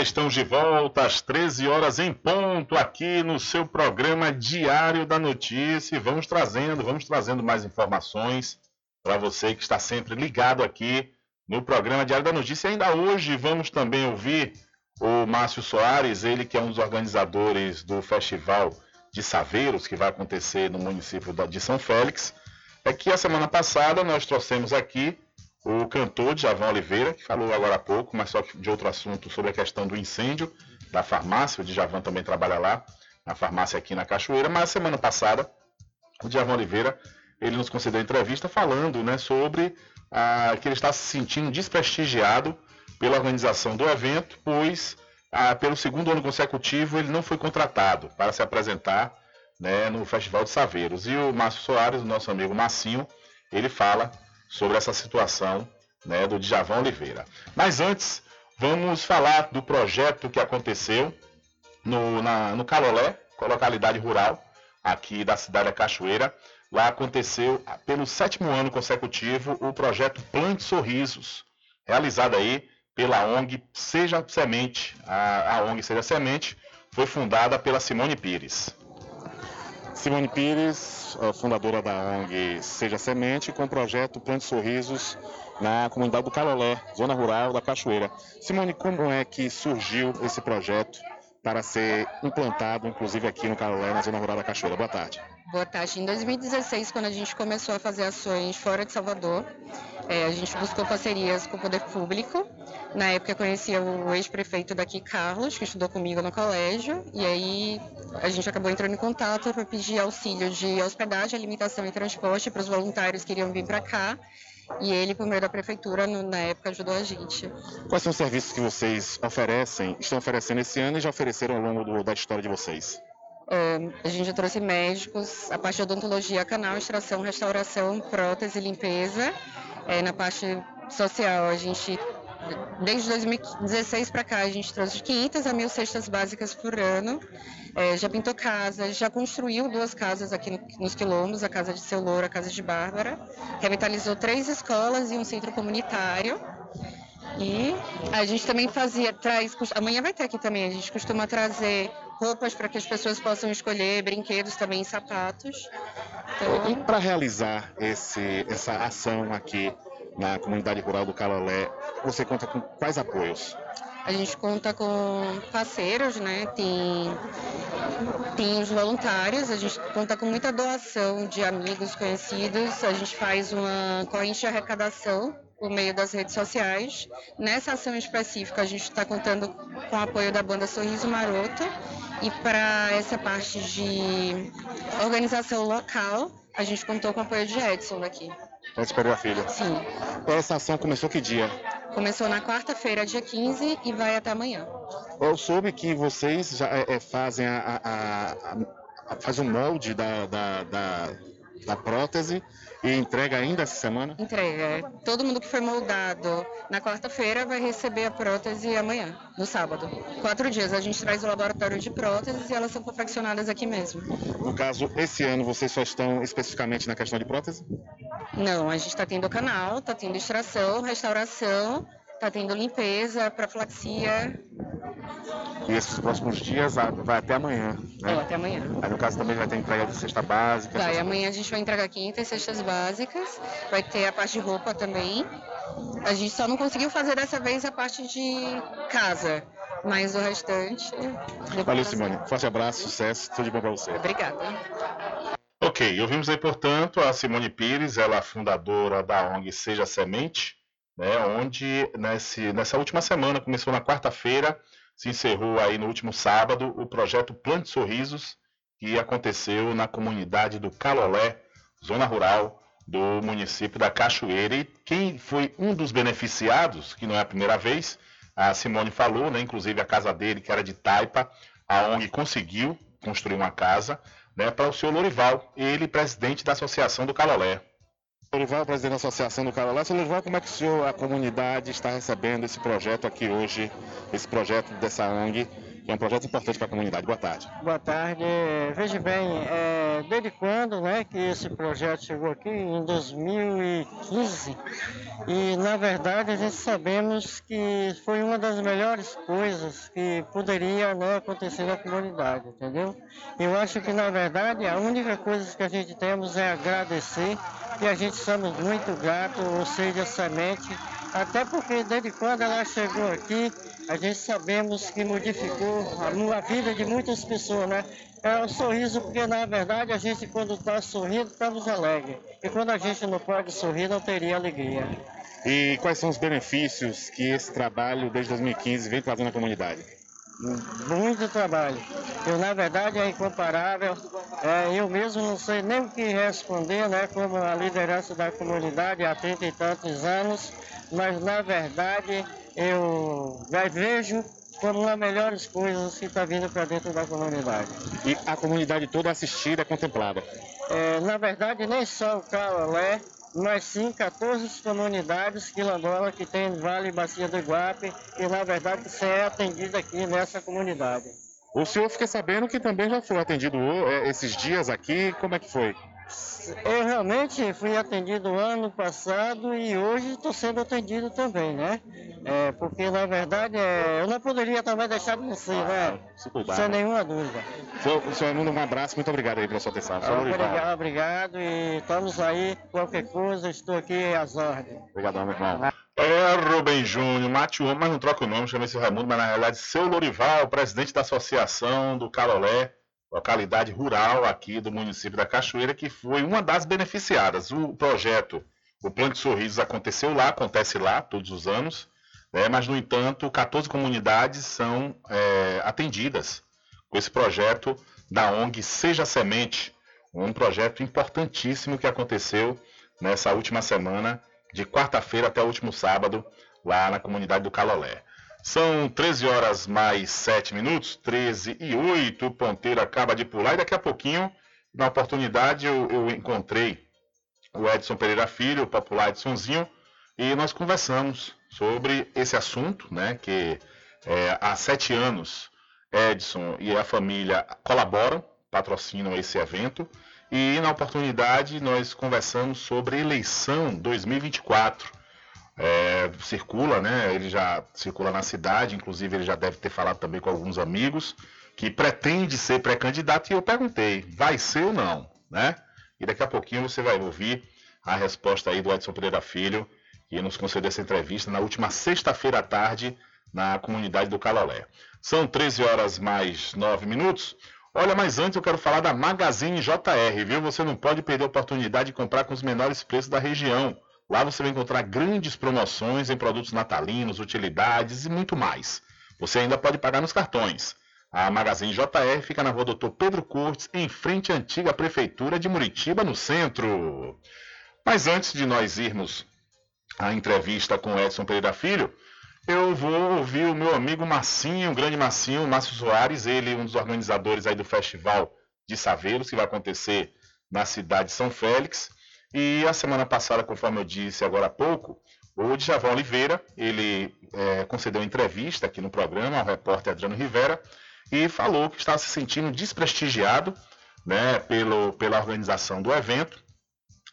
Estamos de volta às 13 horas em ponto aqui no seu programa Diário da Notícia. Vamos trazendo, vamos trazendo mais informações para você que está sempre ligado aqui no programa Diário da Notícia. E ainda hoje vamos também ouvir o Márcio Soares, ele que é um dos organizadores do Festival de Saveiros, que vai acontecer no município de São Félix. É que a semana passada nós trouxemos aqui o cantor Djavan Oliveira, que falou agora há pouco, mas só de outro assunto, sobre a questão do incêndio da farmácia. O Djavan também trabalha lá, na farmácia aqui na Cachoeira. Mas semana passada, o Djavan Oliveira, ele nos concedeu entrevista falando né, sobre ah, que ele está se sentindo desprestigiado pela organização do evento, pois ah, pelo segundo ano consecutivo ele não foi contratado para se apresentar né, no Festival de Saveiros. E o Márcio Soares, nosso amigo Massinho, ele fala sobre essa situação né, do Djavan Oliveira. Mas antes, vamos falar do projeto que aconteceu no, na, no Calolé, localidade rural aqui da cidade da Cachoeira. Lá aconteceu, pelo sétimo ano consecutivo, o projeto Plante Sorrisos, realizado aí pela ONG Seja Semente. A, a ONG Seja Semente foi fundada pela Simone Pires. Simone Pires, fundadora da ONG Seja Semente, com o projeto Plante Sorrisos na comunidade do Calolé, zona rural da Cachoeira. Simone, como é que surgiu esse projeto para ser implantado, inclusive aqui no Calolé, na zona rural da Cachoeira? Boa tarde. Boa tarde. Em 2016, quando a gente começou a fazer ações fora de Salvador, é, a gente buscou parcerias com o poder público. Na época, eu conhecia o ex-prefeito daqui, Carlos, que estudou comigo no colégio. E aí, a gente acabou entrando em contato para pedir auxílio de hospedagem, alimentação e transporte para os voluntários que iriam vir para cá. E ele, por meio da prefeitura, no, na época ajudou a gente. Quais são os serviços que vocês oferecem, estão oferecendo esse ano e já ofereceram ao longo do, da história de vocês? Uh, a gente já trouxe médicos, a parte de odontologia, canal, extração, restauração, prótese, limpeza. É, na parte social, a gente, desde 2016 para cá, a gente trouxe de 500 a 1.000 cestas básicas por ano. É, já pintou casas, já construiu duas casas aqui no, nos quilombos, a casa de Seu Louro, a casa de Bárbara. Revitalizou três escolas e um centro comunitário. E a gente também fazia, traz, amanhã vai ter aqui também, a gente costuma trazer roupas para que as pessoas possam escolher, brinquedos também, sapatos. Então... E para realizar esse, essa ação aqui na comunidade rural do Calolé, você conta com quais apoios? A gente conta com parceiros, né? Tem, tem os voluntários, a gente conta com muita doação de amigos conhecidos, a gente faz uma corrente de arrecadação por meio das redes sociais. Nessa ação específica, a gente está contando com o apoio da banda Sorriso Maroto e para essa parte de organização local, a gente contou com o apoio de Edson daqui. Edson a filha? Sim. Essa ação começou que dia? Começou na quarta-feira, dia 15, e vai até amanhã. Eu soube que vocês já é, é fazem a, a, a, a, faz um molde da, da, da, da prótese e entrega ainda essa semana? Entrega. Todo mundo que foi moldado na quarta-feira vai receber a prótese amanhã, no sábado. Quatro dias. A gente traz o laboratório de próteses e elas são confeccionadas aqui mesmo. No caso, esse ano vocês só estão especificamente na questão de prótese? Não, a gente está tendo canal, está tendo extração, restauração, está tendo limpeza, profilaxia, e esses próximos dias vai até amanhã, né? É, até amanhã. Aí no caso também vai ter entrega de cesta básica. E amanhã a gente vai entregar 500 cestas básicas, vai ter a parte de roupa também. A gente só não conseguiu fazer dessa vez a parte de casa, mas o restante... Valeu, Simone. Forte abraço, sucesso, tudo de bom para você. Obrigada. Ok, ouvimos aí, portanto, a Simone Pires, ela é fundadora da ONG Seja Semente, né, onde nesse, nessa última semana, começou na quarta-feira, se encerrou aí no último sábado o projeto Plante Sorrisos, que aconteceu na comunidade do Calolé, zona rural do município da Cachoeira. E quem foi um dos beneficiados, que não é a primeira vez, a Simone falou, né, inclusive a casa dele, que era de Taipa, a ONG conseguiu construir uma casa né, para o senhor Lorival, ele presidente da Associação do Calolé. Lorival, presidente da Associação do Carolá. Seu Lorival, como é que o senhor, a comunidade, está recebendo esse projeto aqui hoje, esse projeto dessa ONG, e é um projeto importante para a comunidade. Boa tarde. Boa tarde. Veja bem, é, desde quando né, que esse projeto chegou aqui? Em 2015. E, na verdade, a gente sabemos que foi uma das melhores coisas que poderia né, acontecer na comunidade, entendeu? Eu acho que, na verdade, a única coisa que a gente temos é agradecer e a gente somos muito gratos, ou seja, semente, até porque desde quando ela chegou aqui, a gente sabemos que modificou a, vida de muitas pessoas, né? É um sorriso porque, na verdade, a gente quando está sorrindo, estamos alegres. E quando a gente não pode sorrir, não teria alegria. E quais são os benefícios que esse trabalho desde 2015 vem trazendo à comunidade? muito trabalho. Eu, na verdade, é incomparável. É, eu mesmo não sei nem o que responder, né, como a liderança da comunidade há 30 e tantos anos, mas, na verdade, eu vejo como uma das melhores coisas que está vindo para dentro da comunidade. E a comunidade toda assistida contemplada? É, na verdade, nem só o Calolé, mas sim 14 comunidades quilombolas que tem Vale Bacia do Iguape e na verdade você é atendido aqui nessa comunidade. O senhor fica sabendo que também já foi atendido é, esses dias aqui, como é que foi? Eu realmente fui atendido ano passado e hoje estou sendo atendido também, né? É, porque na verdade é, eu não poderia também deixar de ser, né? Cuidar, Sem né? nenhuma dúvida. Senhor Raimundo, um abraço, muito obrigado aí pela sua atenção. Lorival. Obrigado, obrigado e estamos aí. Qualquer coisa, estou aqui às ordens. Obrigadão, meu irmão. É, Rubem Júnior, mate o homem, mas não troca o nome, chama-se Raimundo, mas na realidade, seu Lorival, presidente da Associação do Calolé, localidade rural aqui do município da Cachoeira, que foi uma das beneficiadas. O projeto, o Plano de Sorrisos aconteceu lá, acontece lá todos os anos, né, mas, no entanto, 14 comunidades são é, atendidas com esse projeto da ONG Seja Semente, um projeto importantíssimo que aconteceu nessa última semana, de quarta-feira até o último sábado, lá na comunidade do Calolé. São 13 horas mais 7 minutos, 13 e 8. O ponteiro acaba de pular e daqui a pouquinho, na oportunidade, eu, eu encontrei o Edson Pereira Filho, o popular Edsonzinho, e nós conversamos sobre esse assunto, né? Que é, há sete anos Edson e a família colaboram, patrocinam esse evento. E na oportunidade nós conversamos sobre eleição 2024 é, circula, né? Ele já circula na cidade, inclusive ele já deve ter falado também com alguns amigos que pretende ser pré-candidato e eu perguntei, vai ser ou não, né? E daqui a pouquinho você vai ouvir a resposta aí do Edson Pereira Filho, que nos concedeu essa entrevista na última sexta-feira à tarde na comunidade do Calolé. São 13 horas mais 9 minutos. Olha, mas antes eu quero falar da Magazine JR, viu? Você não pode perder a oportunidade de comprar com os menores preços da região. Lá você vai encontrar grandes promoções em produtos natalinos, utilidades e muito mais. Você ainda pode pagar nos cartões. A Magazine JR fica na rua Doutor Pedro Cortes, em frente à antiga Prefeitura de Muritiba, no centro. Mas antes de nós irmos à entrevista com Edson Pereira Filho, eu vou ouvir o meu amigo Massinho, o grande Massinho, Márcio Soares, ele um dos organizadores aí do Festival de Saveiros, que vai acontecer na cidade de São Félix. E a semana passada, conforme eu disse agora há pouco, o Djavan Oliveira, ele é, concedeu entrevista aqui no programa ao repórter Adriano Rivera e falou que estava se sentindo desprestigiado né, pelo, pela organização do evento,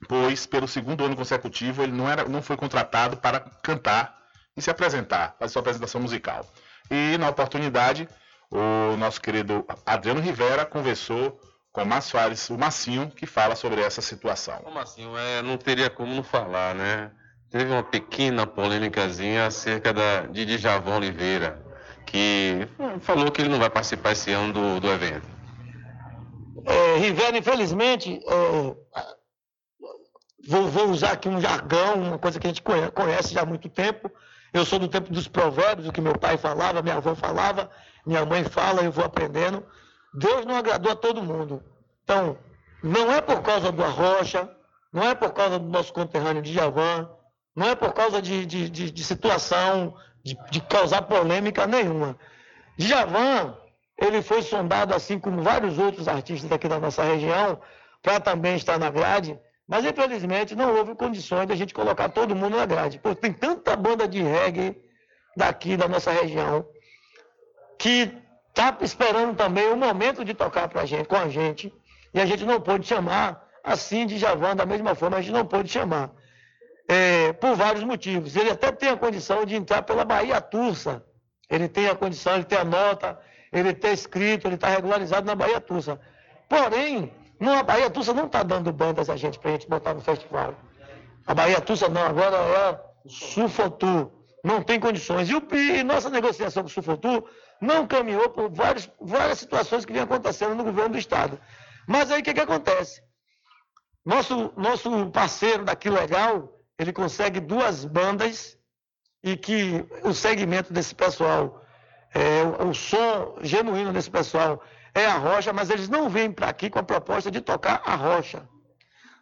pois pelo segundo ano consecutivo ele não, era, não foi contratado para cantar e se apresentar, fazer sua apresentação musical. E na oportunidade, o nosso querido Adriano Rivera conversou com o Márcio Soares, o Massinho, que fala sobre essa situação. O Massinho, é, não teria como não falar, né? Teve uma pequena polêmicazinha acerca da, de Djavan Oliveira, que falou que ele não vai participar esse ano do, do evento. É, Rivera, infelizmente, é, vou, vou, usar aqui um jargão, uma coisa que a gente conhece já há muito tempo. Eu sou do tempo dos provérbios, o que meu pai falava, minha avó falava, minha mãe fala, eu vou aprendendo. Deus não agradou a todo mundo. Então, não é por causa do Arrocha, não é por causa do nosso conterrâneo de Javan, não é por causa de, de, de, de situação, de, de, causar polêmica nenhuma. Djavan, ele foi sondado, assim como vários outros artistas aqui da nossa região, para também estar na grade, mas infelizmente não houve condições de a gente colocar todo mundo na grade. Porque tem tanta banda de reggae daqui da nossa região que está esperando também o momento de tocar pra gente, com a gente, e a gente não pôde chamar assim de Javan da mesma forma, a gente não pôde chamar. É, por vários motivos. Ele até tem a condição de entrar pela Bahia Tursa. Ele tem a condição, ele tem a nota, ele está escrito, ele está regularizado na Bahia Tursa. Porém, a Bahia Tursa não está dando bandas a gente para a gente botar no festival. A Bahia Tursa não, agora é Sufotur. Não tem condições. E, o, e nossa negociação com o Sufotur não caminhou por várias, várias situações que vinham acontecendo no governo do Estado. Mas aí o que, que acontece? Nosso, nosso parceiro daqui legal, ele consegue duas bandas e que o segmento desse pessoal, é, o, o som genuíno desse pessoal é a rocha, mas eles não vêm para aqui com a proposta de tocar a rocha.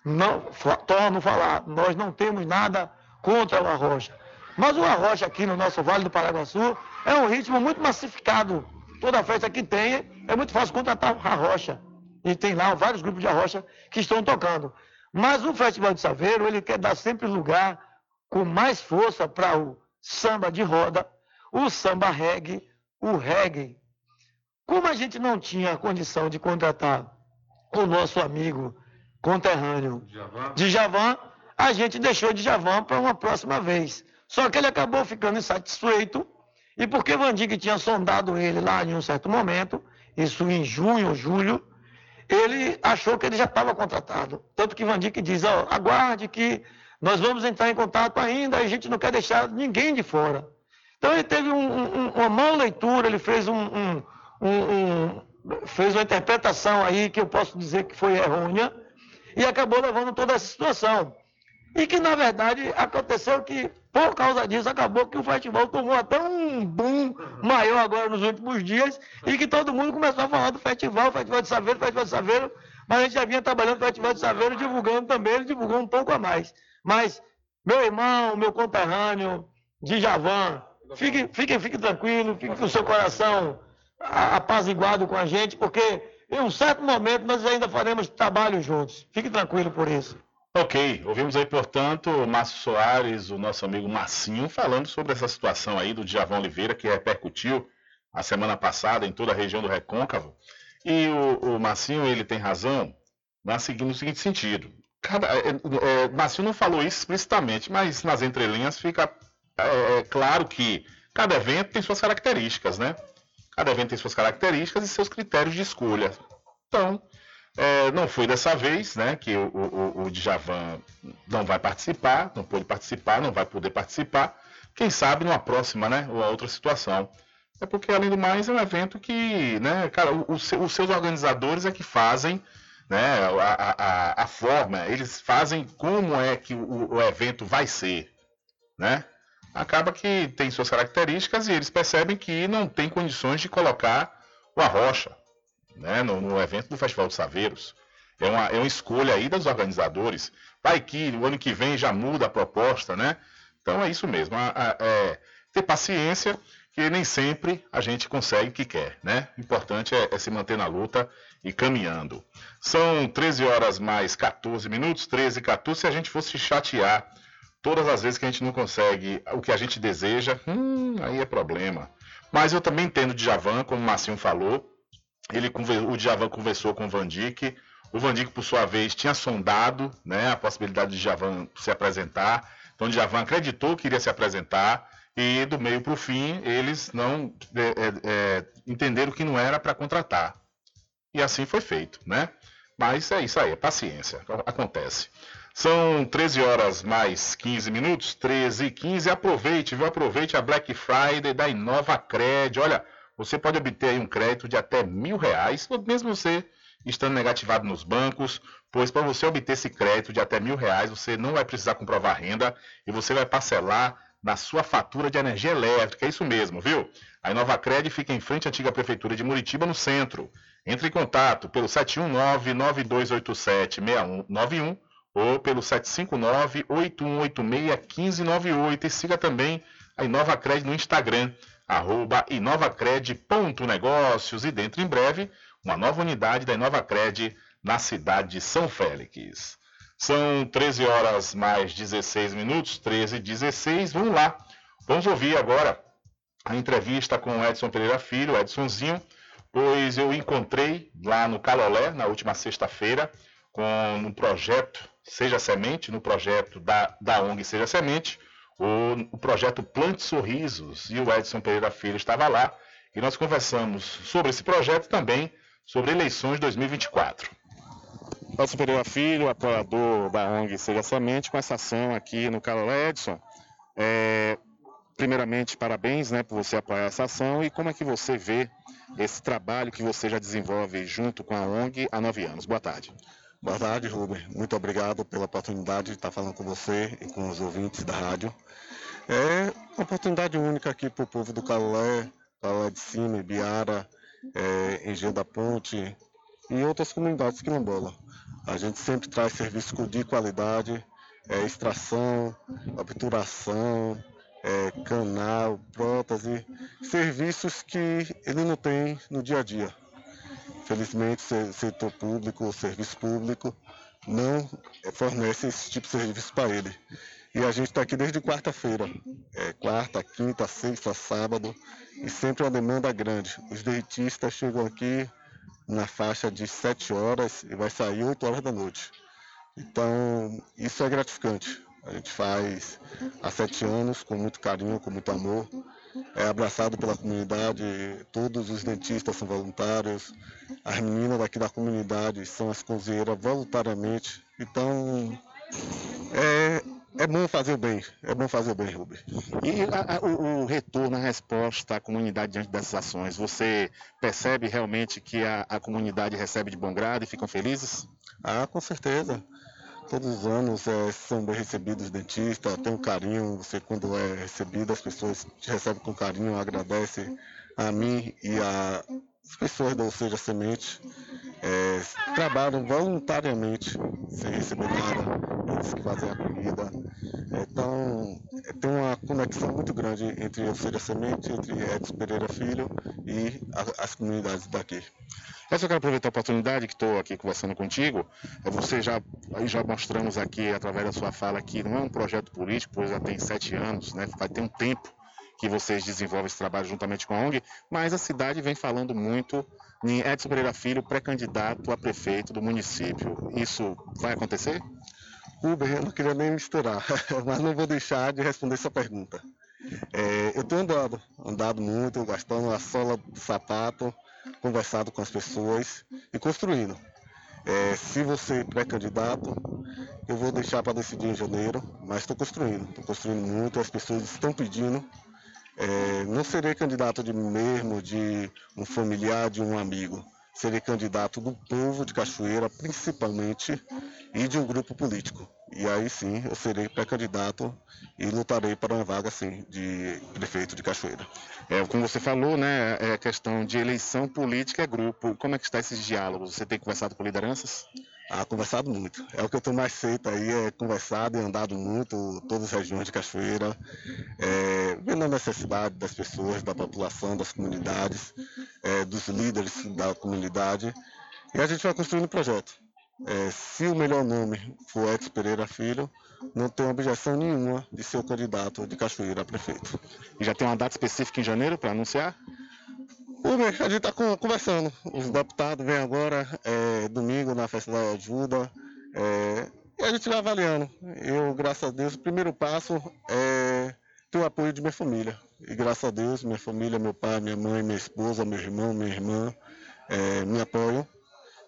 Não, torno falar, nós não temos nada contra o arrocha. Mas o arrocha aqui no nosso Vale do Paraguaçu é um ritmo muito massificado. Toda festa que tem, é muito fácil contratar a rocha. E tem lá vários grupos de arrocha que estão tocando. Mas o Festival de Saveiro, ele quer dar sempre lugar com mais força para o samba de roda, o samba reggae, o reggae. Como a gente não tinha condição de contratar o nosso amigo conterrâneo de Javan, a gente deixou de Javan para uma próxima vez. Só que ele acabou ficando insatisfeito, e porque Van Dijk tinha sondado ele lá em um certo momento, isso em junho ou julho, ele achou que ele já estava contratado. Tanto que Van Dijk diz, ó, aguarde que nós vamos entrar em contato ainda, a gente não quer deixar ninguém de fora. Então ele teve um, um, uma mal leitura, ele fez, um, fez uma interpretação aí que eu posso dizer que foi errônea e acabou levando toda essa situação. E que, na verdade, aconteceu que, por causa disso, acabou que o festival tomou até um boom maior agora nos últimos dias e que todo mundo começou a falar do festival, Festival de Saveiro, Festival de Saveiro, mas a gente já vinha trabalhando no Festival de Saveiro, divulgando também, ele divulgou um pouco a mais. Mas, meu irmão, meu conterrâneo, Djavan, fique, fique, fique tranquilo, fique com o seu coração apaziguado com a gente, porque em um certo momento nós ainda faremos trabalho juntos. Fique tranquilo por isso. Ok, ouvimos aí, portanto, o Márcio Soares, o nosso amigo Massinho, falando sobre essa situação aí do Djavan Oliveira, que repercutiu a semana passada em toda a região do Recôncavo. E o, o Massinho, ele tem razão na seguinte, no seguinte sentido. Cada, é, é, Massinho não falou isso explicitamente, mas nas entrelinhas fica é, é, claro que cada evento tem suas características, né? Cada evento tem suas características e seus critérios de escolha. Então, é, não foi dessa vez, né, que o, o, o Djavan não vai participar, não pôde participar, não vai poder participar. Quem sabe numa próxima, né, ou outra situação. É porque, além do mais, é um evento que, né, cara, os, os seus organizadores é que fazem, né, a, a, a, forma, eles fazem como é que o, o evento vai ser, né? Acaba que tem suas características e eles percebem que não tem condições de colocar o arrocha, né, no, no, evento do Festival de Saveiros. É uma, é uma escolha aí dos organizadores. Vai que o ano que vem já muda a proposta, né? Então é isso mesmo. A, a, é, ter paciência, que nem sempre a gente consegue o que quer, né? O importante é, é, se manter na luta e caminhando. São 13 horas mais 14 minutos, 13 e 14. Se a gente fosse chatear todas as vezes que a gente não consegue o que a gente deseja, hum, aí é problema. Mas eu também entendo de Javan, como o Marcinho falou, ele, o Djavan conversou com o Van Dijk. O Van Dijk, por sua vez, tinha sondado né, a possibilidade de Djavan se apresentar. Então, o Djavan acreditou que iria se apresentar. E do meio para o fim, eles não é, é, é, entenderam que não era para contratar. E assim foi feito, né? Mas é isso aí, é paciência, acontece. São 13 horas mais 15 minutos, 13 e 15. Aproveite, viu? Aproveite a Black Friday da Inova Cred. Olha, você pode obter um crédito de até mil reais, mesmo você estando negativado nos bancos, pois para você obter esse crédito de até mil reais, você não vai precisar comprovar renda e você vai parcelar na sua fatura de energia elétrica. É isso mesmo, viu? A Inovacred fica em frente à antiga Prefeitura de Muritiba, no centro. Entre em contato pelo 719-9287-6191 ou pelo 759-8186-1598 e siga também a Inovacred no Instagram arroba inovacred.negócios e dentro em breve uma nova unidade da Inovacred na cidade de São Félix. São 13 horas mais 16 minutos, 13 e 16. Vamos lá. Vamos ouvir agora a entrevista com o Edson Pereira Filho, Edsonzinho, pois eu encontrei lá no Calolé, na última sexta-feira, com um projeto Seja Semente, no projeto da, da ONG Seja Semente, o, o projeto Plante Sorrisos, e o Edson Pereira Filho estava lá, e nós conversamos sobre esse projeto também sobre eleições 2024. Edson Pereira Filho, apoiador da ONG Seja Semente, com essa ação aqui no Calolé. Edson, é, primeiramente, parabéns né, por você apoiar essa ação e como é que você vê esse trabalho que você já desenvolve junto com a ONG há nove anos. Boa tarde. Boa tarde, Ruben. Muito obrigado pela oportunidade de estar falando com você e com os ouvintes da rádio. É uma oportunidade única aqui para o povo do Calolé, Calolé de Cima, Ibiara, é, Engenho da Ponte e outras comunidades quilombolas. A gente sempre traz serviços de qualidade, é, extração, obturação, é, canal, prótese, serviços que ele não tem no dia a dia. Infelizmente, o setor público, serviço público, não fornece esse tipo de serviço para ele. E a gente está aqui desde quarta-feira, é, quarta, quinta, sexta, sábado, e sempre uma demanda grande. Os dentistas chegam aqui na faixa de 7 horas e vai sair 8 horas da noite. Então, isso é gratificante. A gente faz há sete anos com muito carinho, com muito amor. É abraçado pela comunidade, todos os dentistas são voluntários, as meninas daqui da comunidade são as cozinheiras voluntariamente. Então, é, é bom fazer o bem, é bom fazer o bem, Rubem. E a, a, o, o, retorno, a resposta à comunidade diante dessas ações, você percebe realmente que a, a comunidade recebe de bom grado e ficam felizes? Ah, com certeza todos os anos é, são bem recebidos dentistas, tem um carinho, você quando é recebido, as pessoas te recebem com carinho, agradecem a mim e a, as pessoas da Seja Semente é, trabalham voluntariamente, sem receber nada, eles que fazem a comida. Então, tem uma conexão muito grande entre o Seja Semente, entre Edson Pereira Filho e a, as comunidades daqui. Eu quero aproveitar a oportunidade que estou aqui conversando contigo. Você já, já mostramos aqui, através da sua fala, que não é um projeto político, pois já tem sete anos, né? vai ter um tempo que vocês desenvolvem esse trabalho juntamente com a ONG, mas a cidade vem falando muito em Edson Pereira Filho, pré-candidato a prefeito do município. Isso vai acontecer? Uber, eu não queria nem misturar, mas não vou deixar de responder essa pergunta. É, eu tenho andado, andado muito, gastando a sola do sapato, conversado com as pessoas e construindo. É, se você é pré-candidato, eu vou deixar para decidir em janeiro, mas estou construindo, estou construindo muito, as pessoas estão pedindo. É, não serei candidato de mesmo, de um familiar, de um amigo. Serei candidato do povo de Cachoeira, principalmente, e de um grupo político. E aí sim eu serei pré-candidato e lutarei para uma vaga sim de prefeito de Cachoeira. É, como você falou, né, é questão de eleição política é grupo. Como é que está esses diálogos? Você tem conversado com lideranças? Ah, conversado muito. É o que eu tenho mais feito aí, é conversado e andado muito, todas as regiões de Cachoeira, é, vendo a necessidade das pessoas, da população, das comunidades, é, dos líderes da comunidade. E a gente vai construindo o projeto. É, se o melhor nome for Edson Pereira Filho, não tenho objeção nenhuma de ser o candidato de Cachoeira a prefeito. E já tem uma data específica em janeiro para anunciar? A gente está conversando. Os deputados vêm agora, é, domingo, na festa da ajuda. É, e a gente vai avaliando. Eu, graças a Deus, o primeiro passo é ter o apoio de minha família. E graças a Deus, minha família, meu pai, minha mãe, minha esposa, meu irmão, minha irmã, é, me apoiam.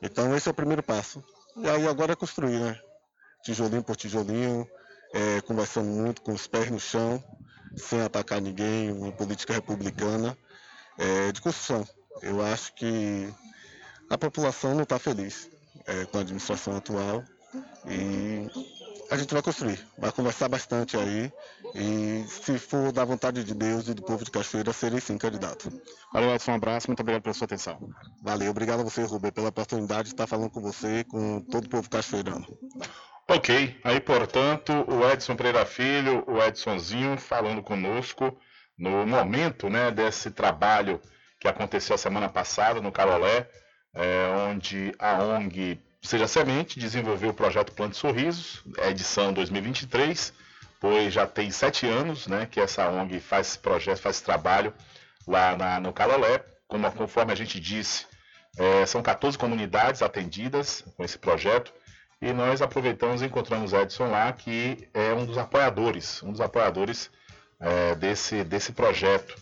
Então esse é o primeiro passo. E aí agora é construir, né? Tijolinho por tijolinho, é, conversando muito com os pés no chão, sem atacar ninguém, uma política republicana é, de construção. Eu acho que a população não está feliz é, com a administração atual e a gente vai construir, vai conversar bastante aí e se for da vontade de Deus e do povo de Cachoeira, serei sim candidato. Valeu, Edson, um abraço, muito obrigado pela sua atenção. Valeu, obrigado a você, Rubem, pela oportunidade de estar falando com você e com todo o povo cachoeirano. Ok, aí portanto, o Edson Pereira Filho, o Edsonzinho, falando conosco no momento né, desse trabalho que aconteceu a semana passada no Carolé, é, onde a ONG Seja Semente desenvolveu o projeto Plante Sorrisos, edição 2023, pois já tem sete anos né, que essa ONG faz esse projeto, faz esse trabalho lá na, no Calolé. como, conforme a gente disse, é, são 14 comunidades atendidas com esse projeto. E nós aproveitamos e encontramos Edson lá, que é um dos apoiadores, um dos apoiadores é, desse, desse projeto.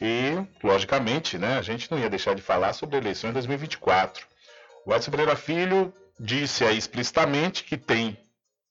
E, logicamente, né, a gente não ia deixar de falar sobre em 2024. O Edson Pereira Filho disse aí explicitamente que tem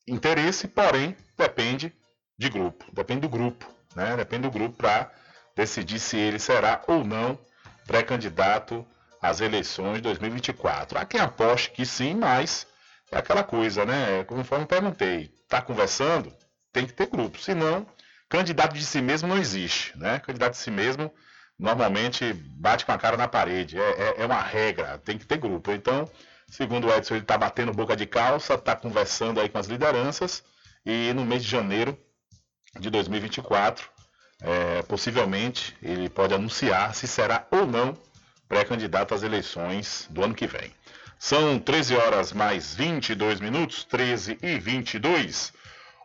interesse, porém depende de grupo, depende do grupo, né? Depende do grupo para decidir se ele será ou não pré-candidato às eleições de 2024. Há quem aposte que sim, mas é aquela coisa, né? Conforme perguntei, está conversando, tem que ter grupo, senão candidato de si mesmo não existe, né? Candidato de si mesmo normalmente bate com a cara na parede, é, é, é uma regra, tem que ter grupo. Então, segundo o Edson, ele está batendo boca de calça, está conversando aí com as lideranças e no mês de janeiro de 2024, é, possivelmente ele pode anunciar se será ou não pré-candidato às eleições do ano que vem. São 13 horas mais 22 minutos, 13 e 22.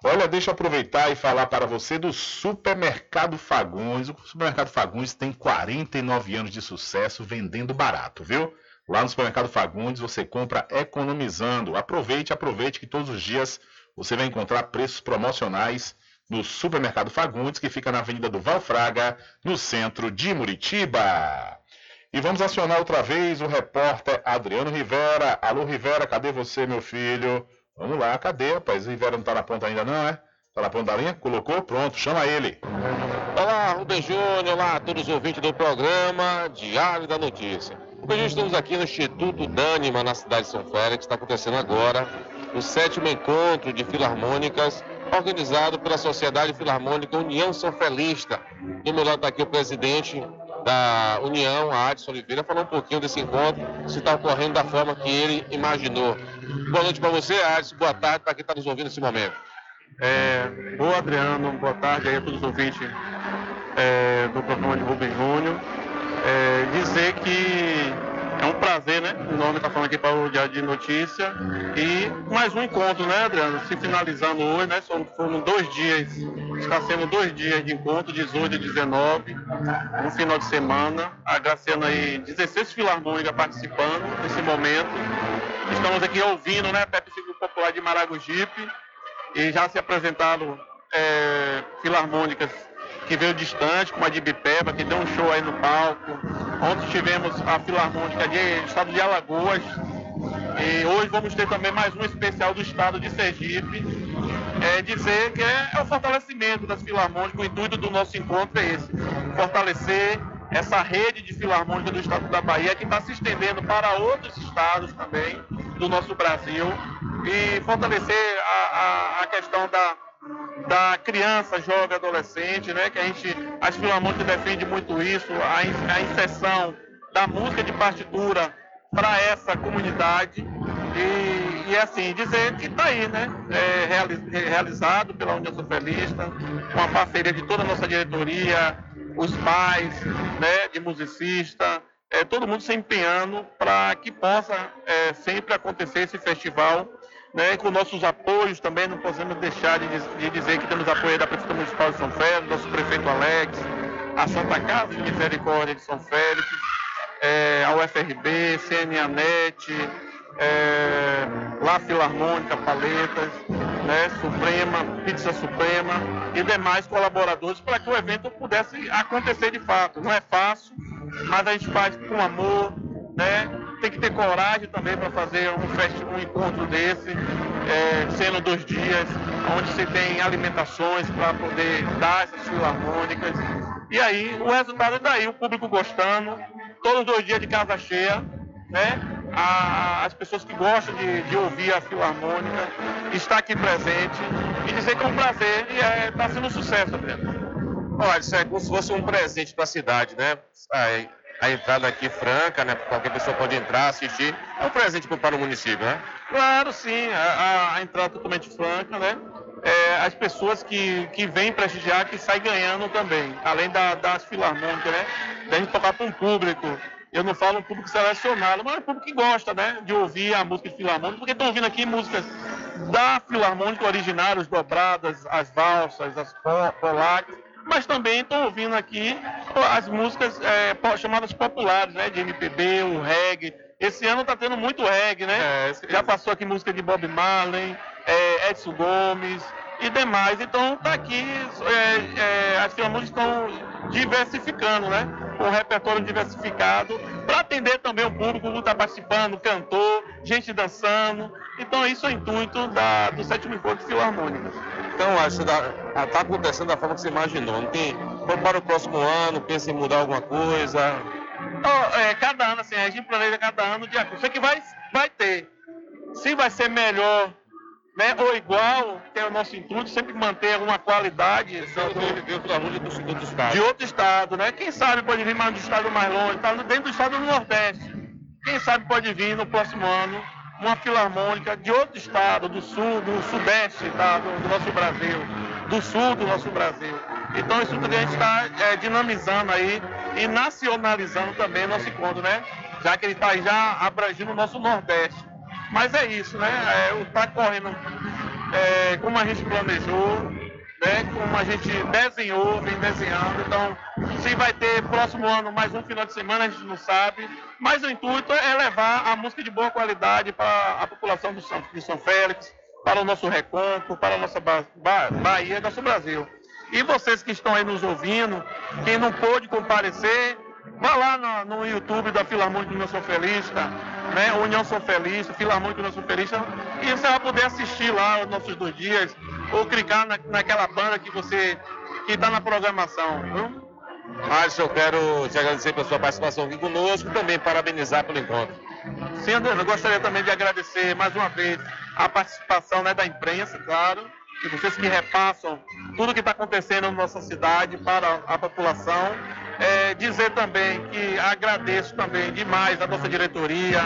Olha, deixa eu aproveitar e falar para você do Supermercado Fagundes. O Supermercado Fagundes tem 49 anos de sucesso vendendo barato, viu? Lá no Supermercado Fagundes você compra economizando. Aproveite, aproveite que todos os dias você vai encontrar preços promocionais no Supermercado Fagundes, que fica na Avenida do Valfraga, no centro de Muritiba. E vamos acionar outra vez o repórter Adriano Rivera. Alô, Rivera, cadê você, meu filho? Vamos lá, cadê, rapaz? O Rivera não tá na ponta ainda, não, é? Tá na ponta da linha? Colocou? Pronto, chama ele. Olá, Rubem Júnior, olá a todos os ouvintes do programa Diário da Notícia. Hoje estamos aqui no Instituto Dânima, na cidade de São Félix. Está acontecendo agora o sétimo encontro de filarmônicas organizado pela Sociedade Filarmônica União São Felista. Do meu lado está aqui o presidente da União, a Adson Oliveira, falar um pouquinho desse encontro, se está ocorrendo da forma que ele imaginou. Boa noite para você, Adson. Boa tarde para quem está nos ouvindo nesse momento. É, boa, Adriano. Boa tarde aí a todos os ouvintes é, do programa de Rubem Júnior. É, dizer que é um prazer, né? O nome está falando aqui para o Diário de Notícia. E mais um encontro, né, Adriano? Se finalizando hoje, né? Foram, dois dias, está sendo dois dias de encontro, 18 e 19, no final de semana. Agraciando aí 16 filarmônicas participando nesse momento. Estamos aqui ouvindo, né? Pepe Figo Popular de Maragogipe. E já se apresentaram é, filarmônicas que veio distante, como a de Bipeba, que deu um show aí no palco. Ontem tivemos a Filarmônica de estado de Alagoas. E hoje vamos ter também mais um especial do estado de Sergipe. É dizer que é, é o fortalecimento das filarmônicas, o intuito do nosso encontro é esse, fortalecer essa rede de filarmônica do estado da Bahia que está se estendendo para outros estados também do nosso Brasil e fortalecer a, a, a questão da, da criança, jovem, adolescente, né? Que a gente, as filarmônicas defende muito isso, a, a inserção da música de partitura para essa comunidade e, e, assim, dizer que está aí, né? É, realizado pela União Socialista, com a parceria de toda a nossa diretoria, os pais, né, de musicista, é, todo mundo se empenhando para que possa é, sempre acontecer esse festival né, com nossos apoios também, não podemos deixar de, de dizer que temos apoio da Prefeitura Municipal de São Félix, nosso prefeito Alex, a Santa Casa de Misericórdia de São Félix, é, a UFRB, CNANET, é, La Filarmônica, Paletas, né, Suprema, Pizza Suprema e demais colaboradores para que o evento pudesse acontecer de fato. Não é fácil, mas a gente faz com amor, né? Tem que ter coragem também para fazer um, fest... um encontro desse, é, sendo dois dias, onde se tem alimentações para poder dar essas filarmônicas. E aí o resultado é daí, o público gostando, todos os dois dias de casa cheia, né? A, as pessoas que gostam de, de, ouvir a filarmônica, estar aqui presente e dizer que é um prazer e está é, tá sendo um sucesso, Adriano. Olha, isso é como se fosse um presente para a cidade, né? A entrada aqui franca, né? Qualquer pessoa pode entrar, assistir. É um presente para o município, né? Claro, sim. A, a entrada totalmente franca, né? É, as pessoas que, que vêm prestigiar que saem ganhando também, além da, das filarmônicas, né? Da gente tocar para um público. Eu não falo um público selecionado, mas é um público que gosta, né? De ouvir a música de filarmônica, porque estão ouvindo aqui músicas da filarmônica originárias, dobradas, as valsas, as polacas mas também estou ouvindo aqui as músicas é, chamadas populares, né? De MPB, o reggae. Esse ano tá tendo muito reggae, né? Já passou aqui música de Bob Marley, é, Edson Gomes e demais. Então tá aqui, é, é, as filarmônicas estão diversificando, né? Um repertório diversificado, para atender também o público que está participando, cantor, gente dançando. Então isso é o intuito da, do sétimo encontro filarmônico. Então, acho que está acontecendo da forma que você imaginou. Não tem. Para o próximo ano, pensa em mudar alguma coisa. Ó, é, cada ano, assim, a gente planeja cada ano de acordo. Isso aqui vai, vai ter. Se vai ser melhor né, ou igual, que é o nosso intuito, sempre manter alguma qualidade. estado. De outro estado, né? Quem sabe pode vir mais do estado mais longe, tá dentro do estado do Nordeste. Quem sabe pode vir no próximo ano uma filarmônica de outro estado, do sul, do sudeste tá, do, do nosso Brasil, do sul do nosso Brasil. Então isso tudo a gente está é, dinamizando aí e nacionalizando também o nosso encontro, né? Já que ele está já abrangindo o nosso Nordeste. Mas é isso, né? Está correndo é, como a gente planejou, né? Como a gente desenhou, vem desenhando. Então, se vai ter próximo ano mais um final de semana, a gente não sabe. Mas o intuito é levar a música de boa qualidade para a população do São, de São Félix, para o nosso Recôncavo, para a nossa ba ba Bahia, nosso Brasil. E vocês que estão aí nos ouvindo, quem não pôde comparecer, vá lá no, no YouTube da Filarmônica União São Felista, né? União São Felista, Filarmônica União São Felista, e você vai poder assistir lá os nossos dois dias, ou clicar na, naquela banda que você que está na programação. Viu? Márcio, eu quero te agradecer pela sua participação aqui conosco e também parabenizar pelo encontro. Sim, André, eu gostaria também de agradecer mais uma vez a participação né, da imprensa, claro, e vocês que repassam tudo que está acontecendo na nossa cidade para a população. É, dizer também que agradeço também demais a nossa diretoria,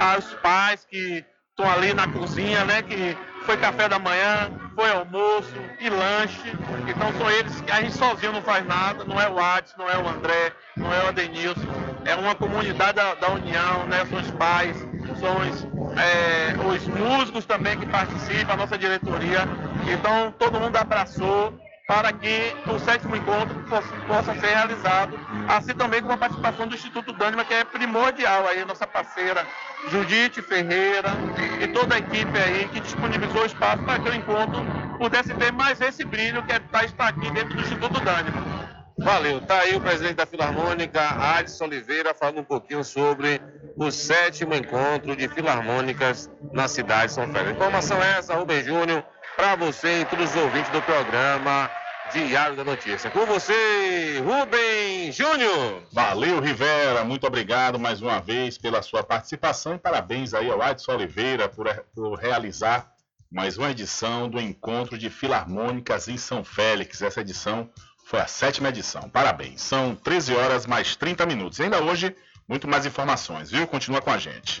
aos pais que estão ali na cozinha, né? Que foi café da manhã, foi almoço e lanche. Então são eles que a gente sozinho não faz nada, não é o Adson, não é o André, não é o Adenilson. É uma comunidade da, da União, né? São os pais, são os, é, os músicos também que participam, a nossa diretoria. Então todo mundo abraçou para que o sétimo encontro possa, possa ser realizado, assim também com a participação do Instituto Dânima, que é primordial aí, nossa parceira Judite Ferreira e toda a equipe aí que disponibilizou espaço para que o encontro pudesse ter mais esse brilho que é estar aqui dentro do Instituto Dânima. Valeu, tá aí o presidente da Filarmônica, Adson Oliveira, falando um pouquinho sobre o sétimo encontro de filarmônicas na cidade de São Félix. Informação é essa, Rubem Júnior, para você e todos os ouvintes do programa Diário da Notícia. Com você, Rubem Júnior. Valeu, Rivera. Muito obrigado mais uma vez pela sua participação e parabéns aí ao Adson Oliveira por, por realizar mais uma edição do Encontro de Filarmônicas em São Félix. Essa edição foi a sétima edição. Parabéns. São 13 horas mais 30 minutos. Ainda hoje, muito mais informações, viu? Continua com a gente.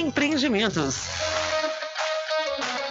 Empreendimentos.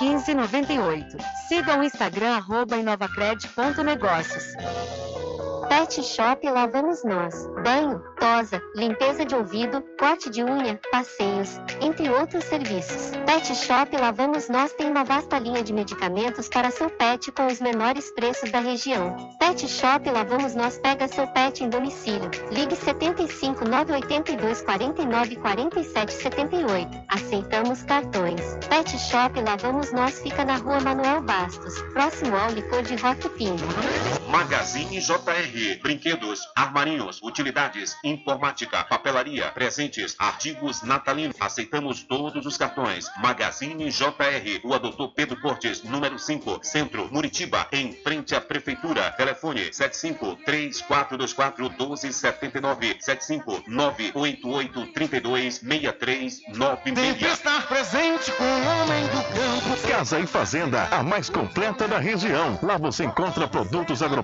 1598. Siga o Instagram arroba inovacred.negócios. Pet Shop lá vamos nós. Banho, tosa, limpeza de ouvido, corte de unha, passeios, entre outros serviços. Pet Shop lá vamos nós tem uma vasta linha de medicamentos para seu pet com os menores preços da região. Pet Shop lá vamos nós pega seu pet em domicílio. Ligue 75 982 49 47 78. Aceitamos cartões. Pet Shop lá vamos nós fica na rua Manuel Bastos, próximo ao licor de Rock Pinho. Magazine JR. Brinquedos, armarinhos, utilidades, informática, papelaria, presentes, artigos natalinos. Aceitamos todos os cartões. Magazine JR. Rua Doutor Pedro Cortes, número 5, Centro, Muritiba, em frente à Prefeitura. Telefone 75 3424 1279 75 988 32 63 Sempre estar presente com o homem do campo. Casa e Fazenda, a mais completa da região. Lá você encontra produtos agropecuários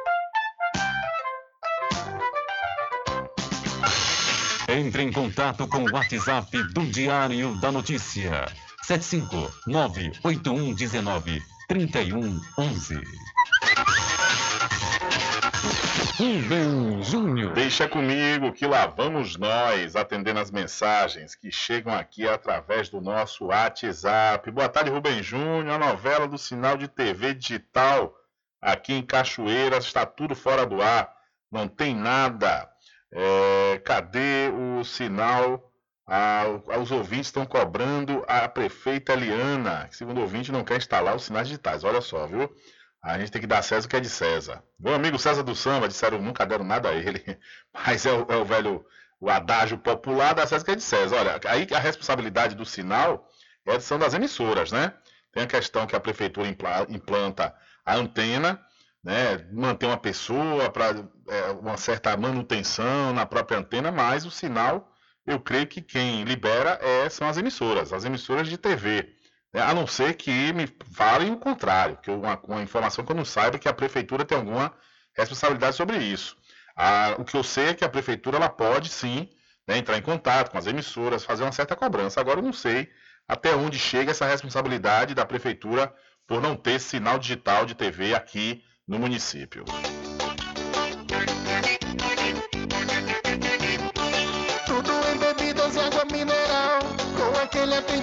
Entre em contato com o WhatsApp do Diário da Notícia. 759-8119-3111. Rubem Júnior. Deixa comigo que lá vamos nós atendendo as mensagens que chegam aqui através do nosso WhatsApp. Boa tarde, Rubem Júnior. A novela do sinal de TV digital aqui em Cachoeiras está tudo fora do ar. Não tem nada. É, cadê o sinal? Os ouvintes estão cobrando a prefeita Eliana, que segundo o ouvinte não quer instalar os sinais digitais. Olha só, viu? A gente tem que dar César o que é de César. Meu amigo César do Samba, disseram nunca deram nada a ele, mas é o, é o velho, o adágio popular da César que é de César. Olha, aí a responsabilidade do sinal é, são das emissoras, né? Tem a questão que a prefeitura impla- implanta a antena, né? Manter uma pessoa para uma certa manutenção na própria antena, mas o sinal, eu creio que quem libera é, são as emissoras, as emissoras de TV. né? A não ser que me falem o contrário, que uma, uma informação que eu não saiba é que a prefeitura tem alguma responsabilidade sobre isso. Ah, o que eu sei é que a prefeitura ela pode sim né, entrar em contato com as emissoras, fazer uma certa cobrança. Agora eu não sei até onde chega essa responsabilidade da prefeitura por não ter sinal digital de TV aqui no município.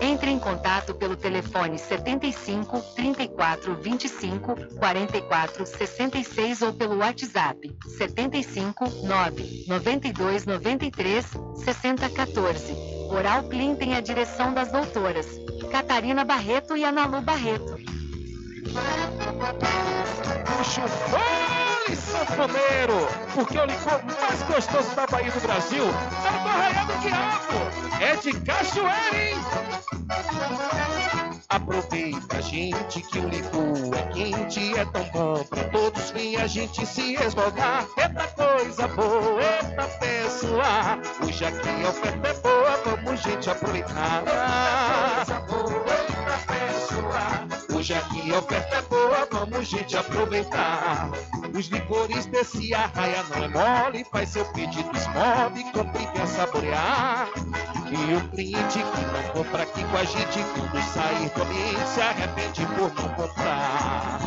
Entre em contato pelo telefone 75 34 25 44 66 ou pelo WhatsApp 75 9 92 93 60 14. Oral Clean tem a direção das doutoras Catarina Barreto e Analu Barreto. Puxa o fole, sanfoneiro! Porque o licor mais gostoso da Bahia do Brasil é do Arraial do Diabo! É de cachoeira, hein? Aproveita, gente, que o licor é quente, é tão bom pra todos vir a gente se esmogar. Eita coisa boa, eita pessoa! Hoje aqui a oferta é boa, vamos, gente, aproveitar. Eita coisa boa, eita pessoa! Hoje aqui a oferta é boa, vamos, gente, aproveitar. Os licores desse arraia não é mole, faz seu pedido, esmove, compre e venha saborear. E o cliente que não compra aqui com a gente, quando sair do ambiente, se arrepende por não comprar.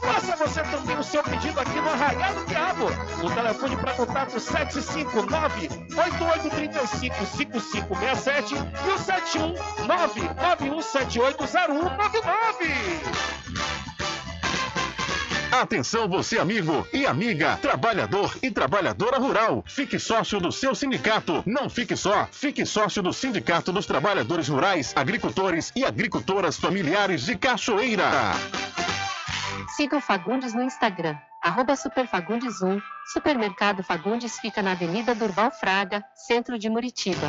Faça você também o seu pedido aqui no Arraial do Diabo. O telefone para contato 759-8835-5567 e o 719-9178-0199. Atenção você amigo e amiga, trabalhador e trabalhadora rural. Fique sócio do seu sindicato. Não fique só, fique sócio do Sindicato dos Trabalhadores Rurais, Agricultores e Agricultoras Familiares de Cachoeira. Siga o Fagundes no Instagram, arroba Superfagundes1. Supermercado Fagundes fica na Avenida Durval Fraga, centro de Muritiba.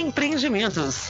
Empreendimentos.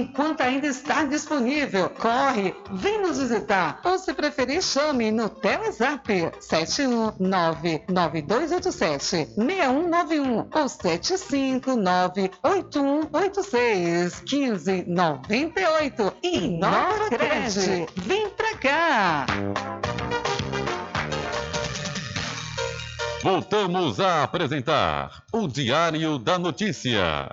enquanto ainda está disponível. Corre, vem nos visitar. Ou se preferir, chame no Telezap 7199287 6191 ou 7598186 1598. Inova Cred, vem pra cá. Voltamos a apresentar o Diário da Notícia.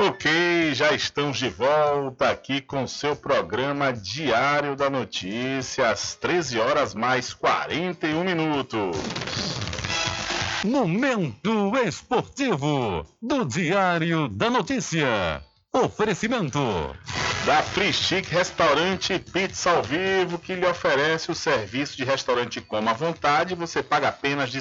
Ok, já estamos de volta aqui com seu programa Diário da Notícia, às 13 horas mais 41 minutos. Momento esportivo do Diário da Notícia. Oferecimento da Free Chic Restaurante Pizza ao Vivo, que lhe oferece o serviço de restaurante como à vontade. Você paga apenas R$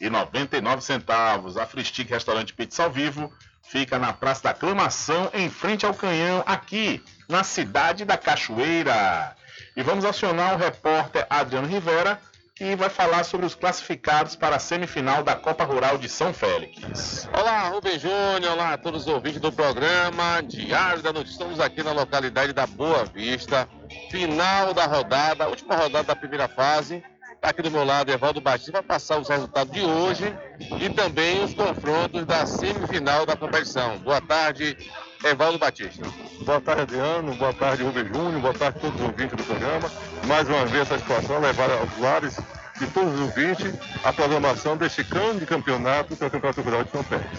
19,99. A Free Chic Restaurante e Pizza ao Vivo fica na Praça da Aclamação, em frente ao Canhão, aqui na cidade da Cachoeira. E vamos acionar o repórter Adriano Rivera, que vai falar sobre os classificados para a semifinal da Copa Rural de São Félix. Olá, Rubem Júnior, olá a todos os ouvintes do programa Diário da Notícia. Estamos aqui na localidade da Boa Vista, final da rodada, última rodada da primeira fase. Está aqui do meu lado, Evaldo Batista, vai passar os resultados de hoje e também os confrontos da semifinal da competição. Boa tarde, Evaldo Batista. Boa tarde, Adriano. Boa tarde, Rubem Júnior. Boa tarde a todos os ouvintes do programa. Mais uma vez, essa situação levar aos lares de todos os ouvintes a programação deste grande campeonato, que é o Campeonato Rural de São Félix.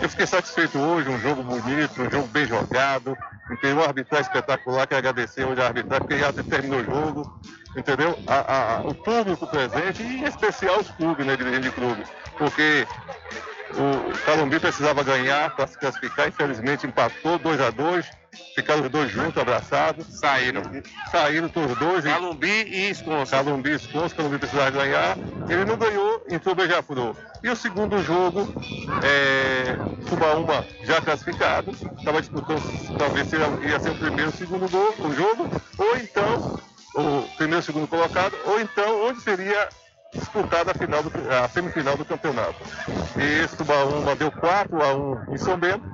Eu fiquei satisfeito hoje, um jogo bonito, um jogo bem jogado, tem um arbitragem espetacular, quero agradecer hoje a arbitragem, porque já terminou o jogo, entendeu? A, a, o público presente e em especial os clubes, né, dirigentes de clube, porque o Calumbi precisava ganhar para se classificar, infelizmente empatou 2 a 2 ficaram os dois juntos, abraçados. Saíram. Saíram os dois. Calumbi e Esconça. Calumbi e Esconça, Calumbi precisava ganhar. Ele não ganhou, entrou Beija-Flor. E o segundo jogo, é, Subaúma já classificado, estava disputando talvez ia ser o primeiro o segundo gol, o jogo, ou então o primeiro e segundo colocado, ou então onde seria disputada a, final do, a semifinal do campeonato. E Subaúma deu 4 a 1 em São Bento.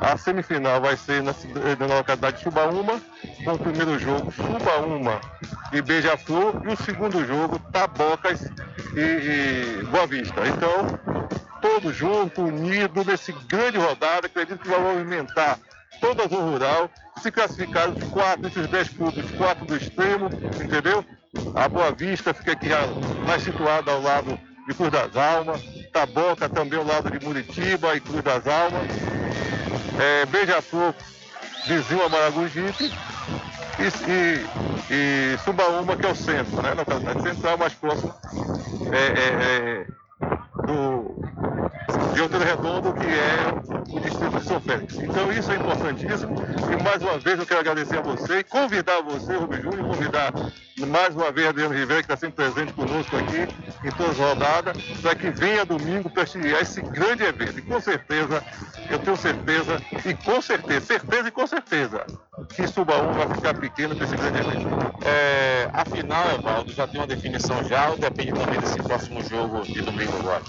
A semifinal vai ser na, na localidade de Subaúma, com o primeiro jogo Subaúma e Beija-Flor, e o segundo jogo Tabocas e, e Boa Vista. Então, todos juntos, unidos, nesse grande rodada, acredito que vai movimentar toda a zona rural, se classificar os quatro, esses dez clubes, quatro do extremo, entendeu? A Boa Vista fica aqui mais situada ao lado de Cruz das Almas, Taboca também ao lado de Muritiba e Cruz das Almas, é, Beija-Flor, vizinho a Maragogipe, e, e, e, Subaúma, que é o centro, né? Na central, mais próximo é, é, é, do, de Redondo, que é o distrito de São Félix. Então isso é importantíssimo e mais uma vez eu quero agradecer a você e convidar você, Rubem Júnior, convidar mais uma vez Adriano Ribeiro, que está sempre presente conosco aqui em todas as rodadas, para que venha domingo prestigiar esse grande evento. E com certeza eu tenho certeza, e com certeza, certeza e com certeza, que Subaú vai ficar pequeno para esse grande evento. É, afinal, Evaldo, já tem uma definição já ou depende também desse próximo jogo de domingo agora?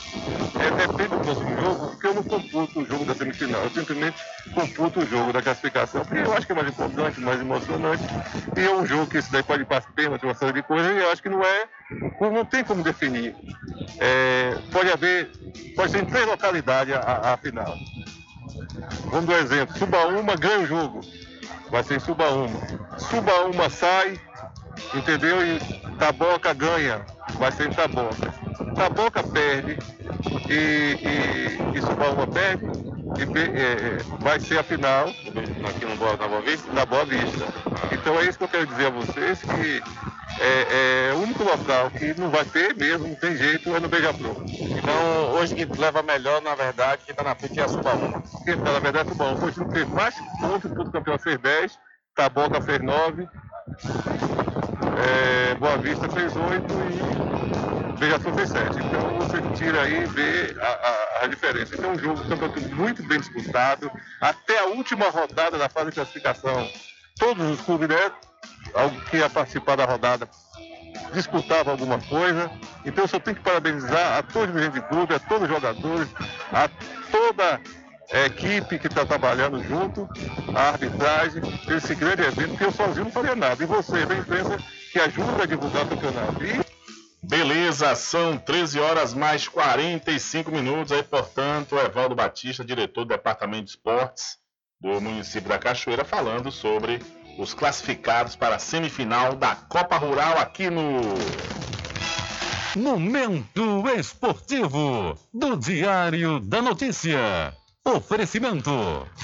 É, depende do próximo jogo, porque eu não computo o jogo da semifinal, eu simplesmente computo o jogo da classificação, porque eu acho que é mais importante, mais emocionante, e é um jogo que esse daí pode passar pênalti, uma série de coisas, e eu acho que não é, não tem como definir. É, pode haver, pode ser em três localidades a, a final. Vamos dar um exemplo, Subaúma ganha o jogo, vai ser em Subaúma. Subaúma sai, entendeu? E Taboca ganha, vai ser Taboca. Taboca perde e, e, e Subaúma perde e é, é, vai ser a final aqui no Boa, na Boa Vista? Da Boa Vista. Então é isso que eu quero dizer a vocês, que é, é, o único local que não vai ter mesmo, não tem jeito, é no Beija-Flor. Então, hoje que leva melhor, na verdade, quem está na frente é a Subaúma. Quem está, na verdade, é a Subaúma. O time fez mais pontos, o campeão fez 10, Taboca fez 9, é, Boa Vista fez 8 e Beija-Flor fez 7. Então, você tira aí e vê a, a, a diferença. Então, um jogo campeonato muito bem disputado, até a última rodada da fase de classificação. Todos os clubes, né, que ia participar da rodada disputava alguma coisa. Então eu só tenho que parabenizar a todos os de clube, a todos os jogadores, a toda a equipe que está trabalhando junto, a arbitragem, esse grande evento, que eu sozinho não faria nada. E você, da imprensa, que ajuda a divulgar o campeonato. E... Beleza, são 13 horas mais 45 minutos. Aí, portanto, Evaldo Batista, diretor do Departamento de Esportes do município da Cachoeira, falando sobre os classificados para a semifinal da Copa Rural aqui no. Momento Esportivo do Diário da Notícia. Oferecimento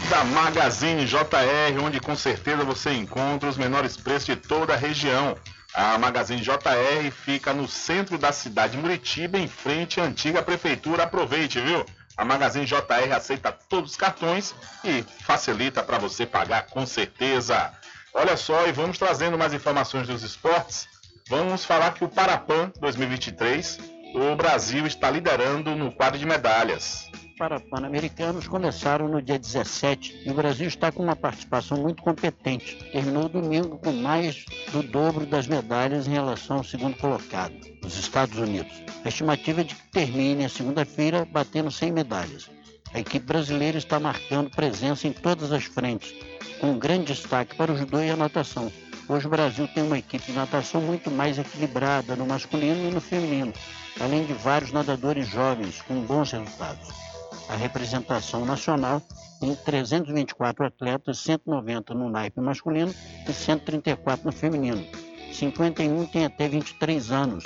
da Magazine JR, onde com certeza você encontra os menores preços de toda a região. A Magazine JR fica no centro da cidade de Muritiba, em frente à antiga prefeitura. Aproveite, viu? A Magazine JR aceita todos os cartões e facilita para você pagar com certeza. Olha só, e vamos trazendo mais informações dos esportes. Vamos falar que o Parapan 2023, o Brasil está liderando no quadro de medalhas. Para Pan-Americanos começaram no dia 17 e o Brasil está com uma participação muito competente. Terminou domingo com mais do dobro das medalhas em relação ao segundo colocado, os Estados Unidos. A estimativa é de que termine a segunda-feira batendo 100 medalhas. A equipe brasileira está marcando presença em todas as frentes, com grande destaque para o judô e a natação. Hoje o Brasil tem uma equipe de natação muito mais equilibrada no masculino e no feminino, além de vários nadadores jovens com bons resultados. A representação nacional tem 324 atletas, 190 no naipe masculino e 134 no feminino. 51 tem até 23 anos,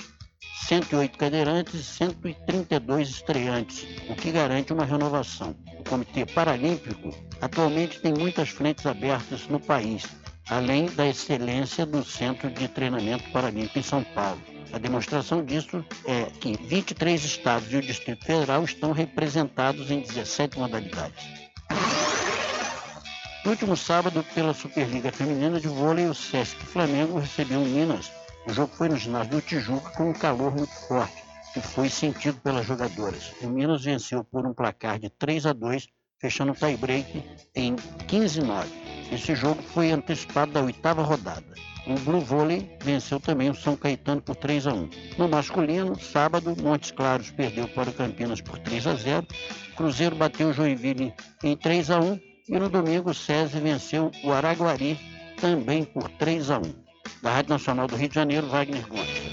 108 cadeirantes e 132 estreantes, o que garante uma renovação. O Comitê Paralímpico atualmente tem muitas frentes abertas no país, além da excelência do Centro de Treinamento Paralímpico em São Paulo. A demonstração disso é que 23 estados e o Distrito Federal estão representados em 17 modalidades. No último sábado, pela Superliga Feminina de Vôlei, o Sesc Flamengo recebeu o Minas o jogo foi no ginásio do Tijuca com um calor muito forte, que foi sentido pelas jogadoras. O Minas venceu por um placar de 3 a 2, fechando o tie-break em 15-9. Esse jogo foi antecipado da oitava rodada. O Blue Volley venceu também o São Caetano por 3 a 1. No masculino, sábado, Montes Claros perdeu para o Campinas por 3 a 0. Cruzeiro bateu o Joinville em 3 a 1 e no domingo SESI venceu o Araguari também por 3 a 1 da Rádio Nacional do Rio de Janeiro, Wagner Gomes.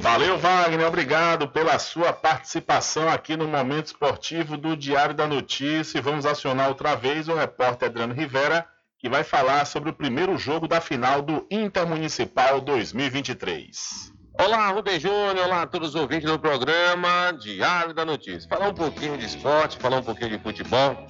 Valeu, Wagner. Obrigado pela sua participação aqui no Momento Esportivo do Diário da Notícia. E vamos acionar outra vez o repórter Adriano Rivera, que vai falar sobre o primeiro jogo da final do Intermunicipal 2023. Olá, Rubem Júnior, olá a todos os ouvintes do programa Diário da Notícia. Falar um pouquinho de esporte, falar um pouquinho de futebol.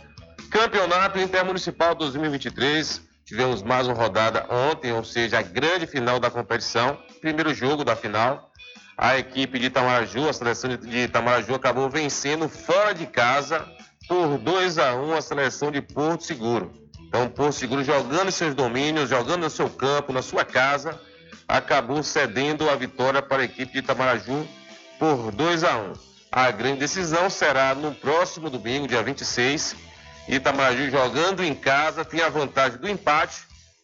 Campeonato Intermunicipal 2023 Tivemos mais uma rodada ontem, ou seja, a grande final da competição, primeiro jogo da final. A equipe de Itamaraju, a seleção de Itamaraju acabou vencendo fora de casa por 2 a 1 a seleção de Porto Seguro. Então, Porto Seguro jogando seus domínios, jogando no seu campo, na sua casa, acabou cedendo a vitória para a equipe de Itamaraju por 2 a 1. A grande decisão será no próximo domingo, dia 26. Itamaraju jogando em casa tem a vantagem do empate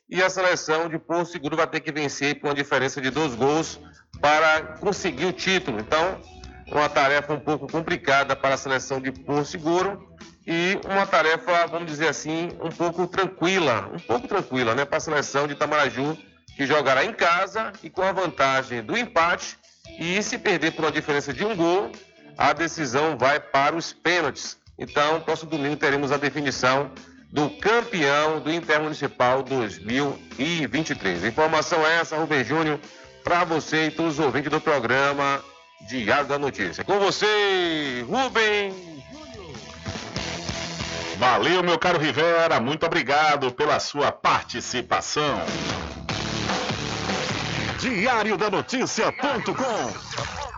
e a seleção de Porto Seguro vai ter que vencer com uma diferença de dois gols para conseguir o título. Então, uma tarefa um pouco complicada para a seleção de Porto Seguro e uma tarefa, vamos dizer assim, um pouco tranquila, um pouco tranquila, né, para a seleção de Itamaraju, que jogará em casa e com a vantagem do empate. E se perder por uma diferença de um gol, a decisão vai para os pênaltis. Então, próximo domingo teremos a definição do campeão do Intermunicipal 2023. Informação é essa, Rubem Júnior, para você e todos os ouvintes do programa Diário da Notícia. Com você, Rubem Valeu, meu caro Rivera, muito obrigado pela sua participação. Diário da Notícia.com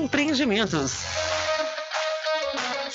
Empreendimentos.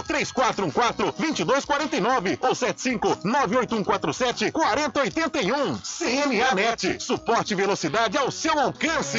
3414 2249 ou 75 98147 4081. CNAnet, suporte e velocidade ao seu alcance.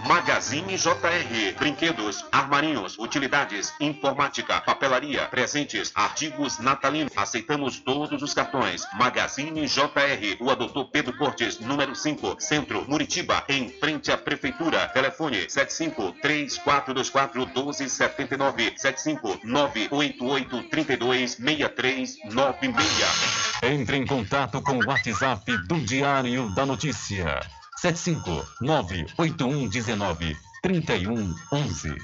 Magazine JR. Brinquedos, armarinhos, utilidades, informática, papelaria, presentes, artigos natalinos. Aceitamos todos os cartões. Magazine JR. Rua Doutor Pedro Cortes, número 5, Centro, Muritiba, em frente à Prefeitura. Telefone 75 3424 1279 75 988 32 6396. Entre em contato com o WhatsApp do Diário da Notícia. 759-8119-3111.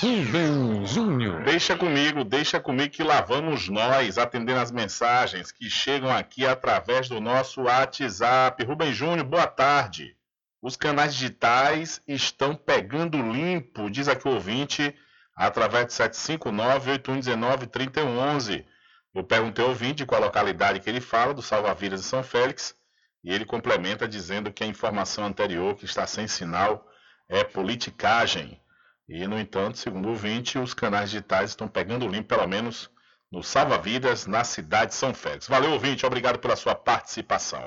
Rubem Júnior. Deixa comigo, deixa comigo que lá vamos nós atendendo as mensagens que chegam aqui através do nosso WhatsApp. Rubem Júnior, boa tarde. Os canais digitais estão pegando limpo, diz aqui o ouvinte, através de 759-8119-3111. Eu perguntei ao ouvinte qual a localidade que ele fala, do Salva-Vidas de São Félix, e ele complementa dizendo que a informação anterior, que está sem sinal, é politicagem. E, no entanto, segundo o ouvinte, os canais digitais estão pegando limpo, pelo menos no Salva-Vidas, na cidade de São Félix. Valeu, ouvinte, obrigado pela sua participação.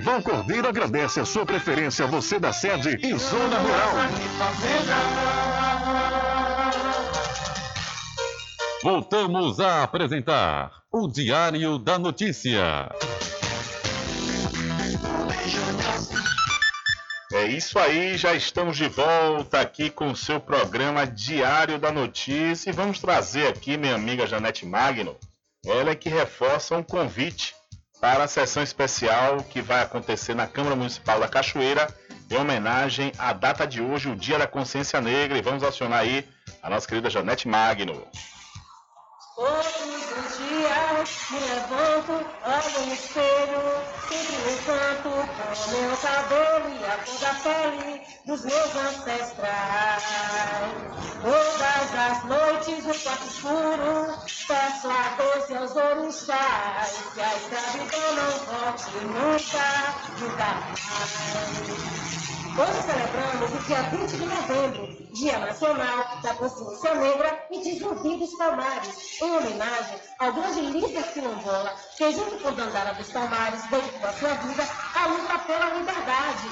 Val Cordeiro agradece a sua preferência, você da sede e Zona Rural. Voltamos a apresentar o Diário da Notícia. É isso aí, já estamos de volta aqui com o seu programa Diário da Notícia e vamos trazer aqui minha amiga Janete Magno, ela é que reforça um convite para a sessão especial que vai acontecer na Câmara Municipal da Cachoeira em homenagem à data de hoje, o Dia da Consciência Negra, e vamos acionar aí a nossa querida Janete Magno. Todos os dias me levanto, olho no espelho, sempre me encanto o meu cabelo e a cor da pele dos meus ancestrais. Todas as noites no quarto escuro, peço a Deus e aos orixás que a escravidão não volte nunca, nunca mais. Hoje celebramos o dia 20 de novembro, Dia Nacional da Consciência Negra e de Zumbi dos Palmares, em homenagem ao grande líder quilombola que, junto com Dandara dos Palmares, dedicou a sua vida à luta pela liberdade.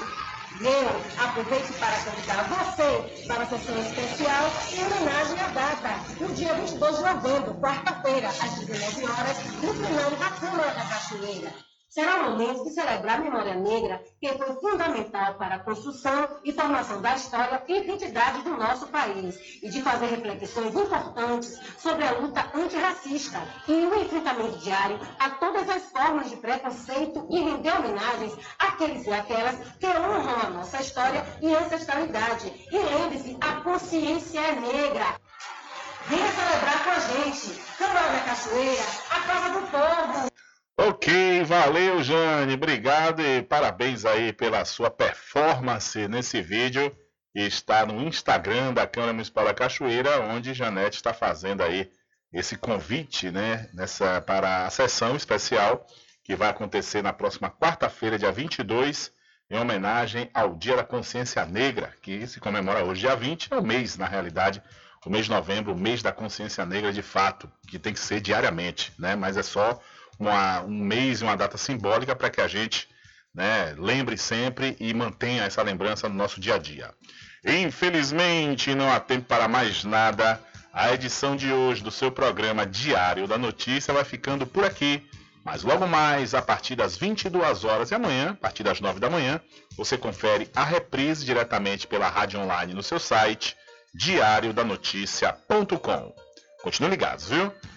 Eu aproveito para convidar você para a sessão especial em homenagem à data, no dia 22 de novembro, quarta-feira, às 19 horas, no plenário da Câmara da Cachoeira. Será um momento de celebrar a memória negra, que foi fundamental para a construção e formação da história e identidade do nosso país, e de fazer reflexões importantes sobre a luta antirracista e o enfrentamento diário a todas as formas de preconceito e render homenagens àqueles e aquelas que honram a nossa história e ancestralidade. E lembre-se, a consciência é negra. Venha celebrar com a gente. Câmara da Cachoeira, a Casa do Povo. Ok, valeu Jane, obrigado e parabéns aí pela sua performance nesse vídeo. Está no Instagram da Câmara Municipal da Cachoeira, onde Janete está fazendo aí esse convite, né, nessa, para a sessão especial que vai acontecer na próxima quarta-feira, dia 22, em homenagem ao Dia da Consciência Negra, que se comemora hoje, dia 20, é o mês, na realidade, o mês de novembro, o mês da consciência negra de fato, que tem que ser diariamente, né, mas é só uma, um mês, uma data simbólica para que a gente né, lembre sempre e mantenha essa lembrança no nosso dia a dia. Infelizmente, não há tempo para mais nada. A edição de hoje do seu programa Diário da Notícia vai ficando por aqui. Mas logo mais, a partir das 22 horas e amanhã, a partir das 9 da manhã, você confere a reprise diretamente pela rádio online no seu site diariodanoticia.com. Continue ligados, viu?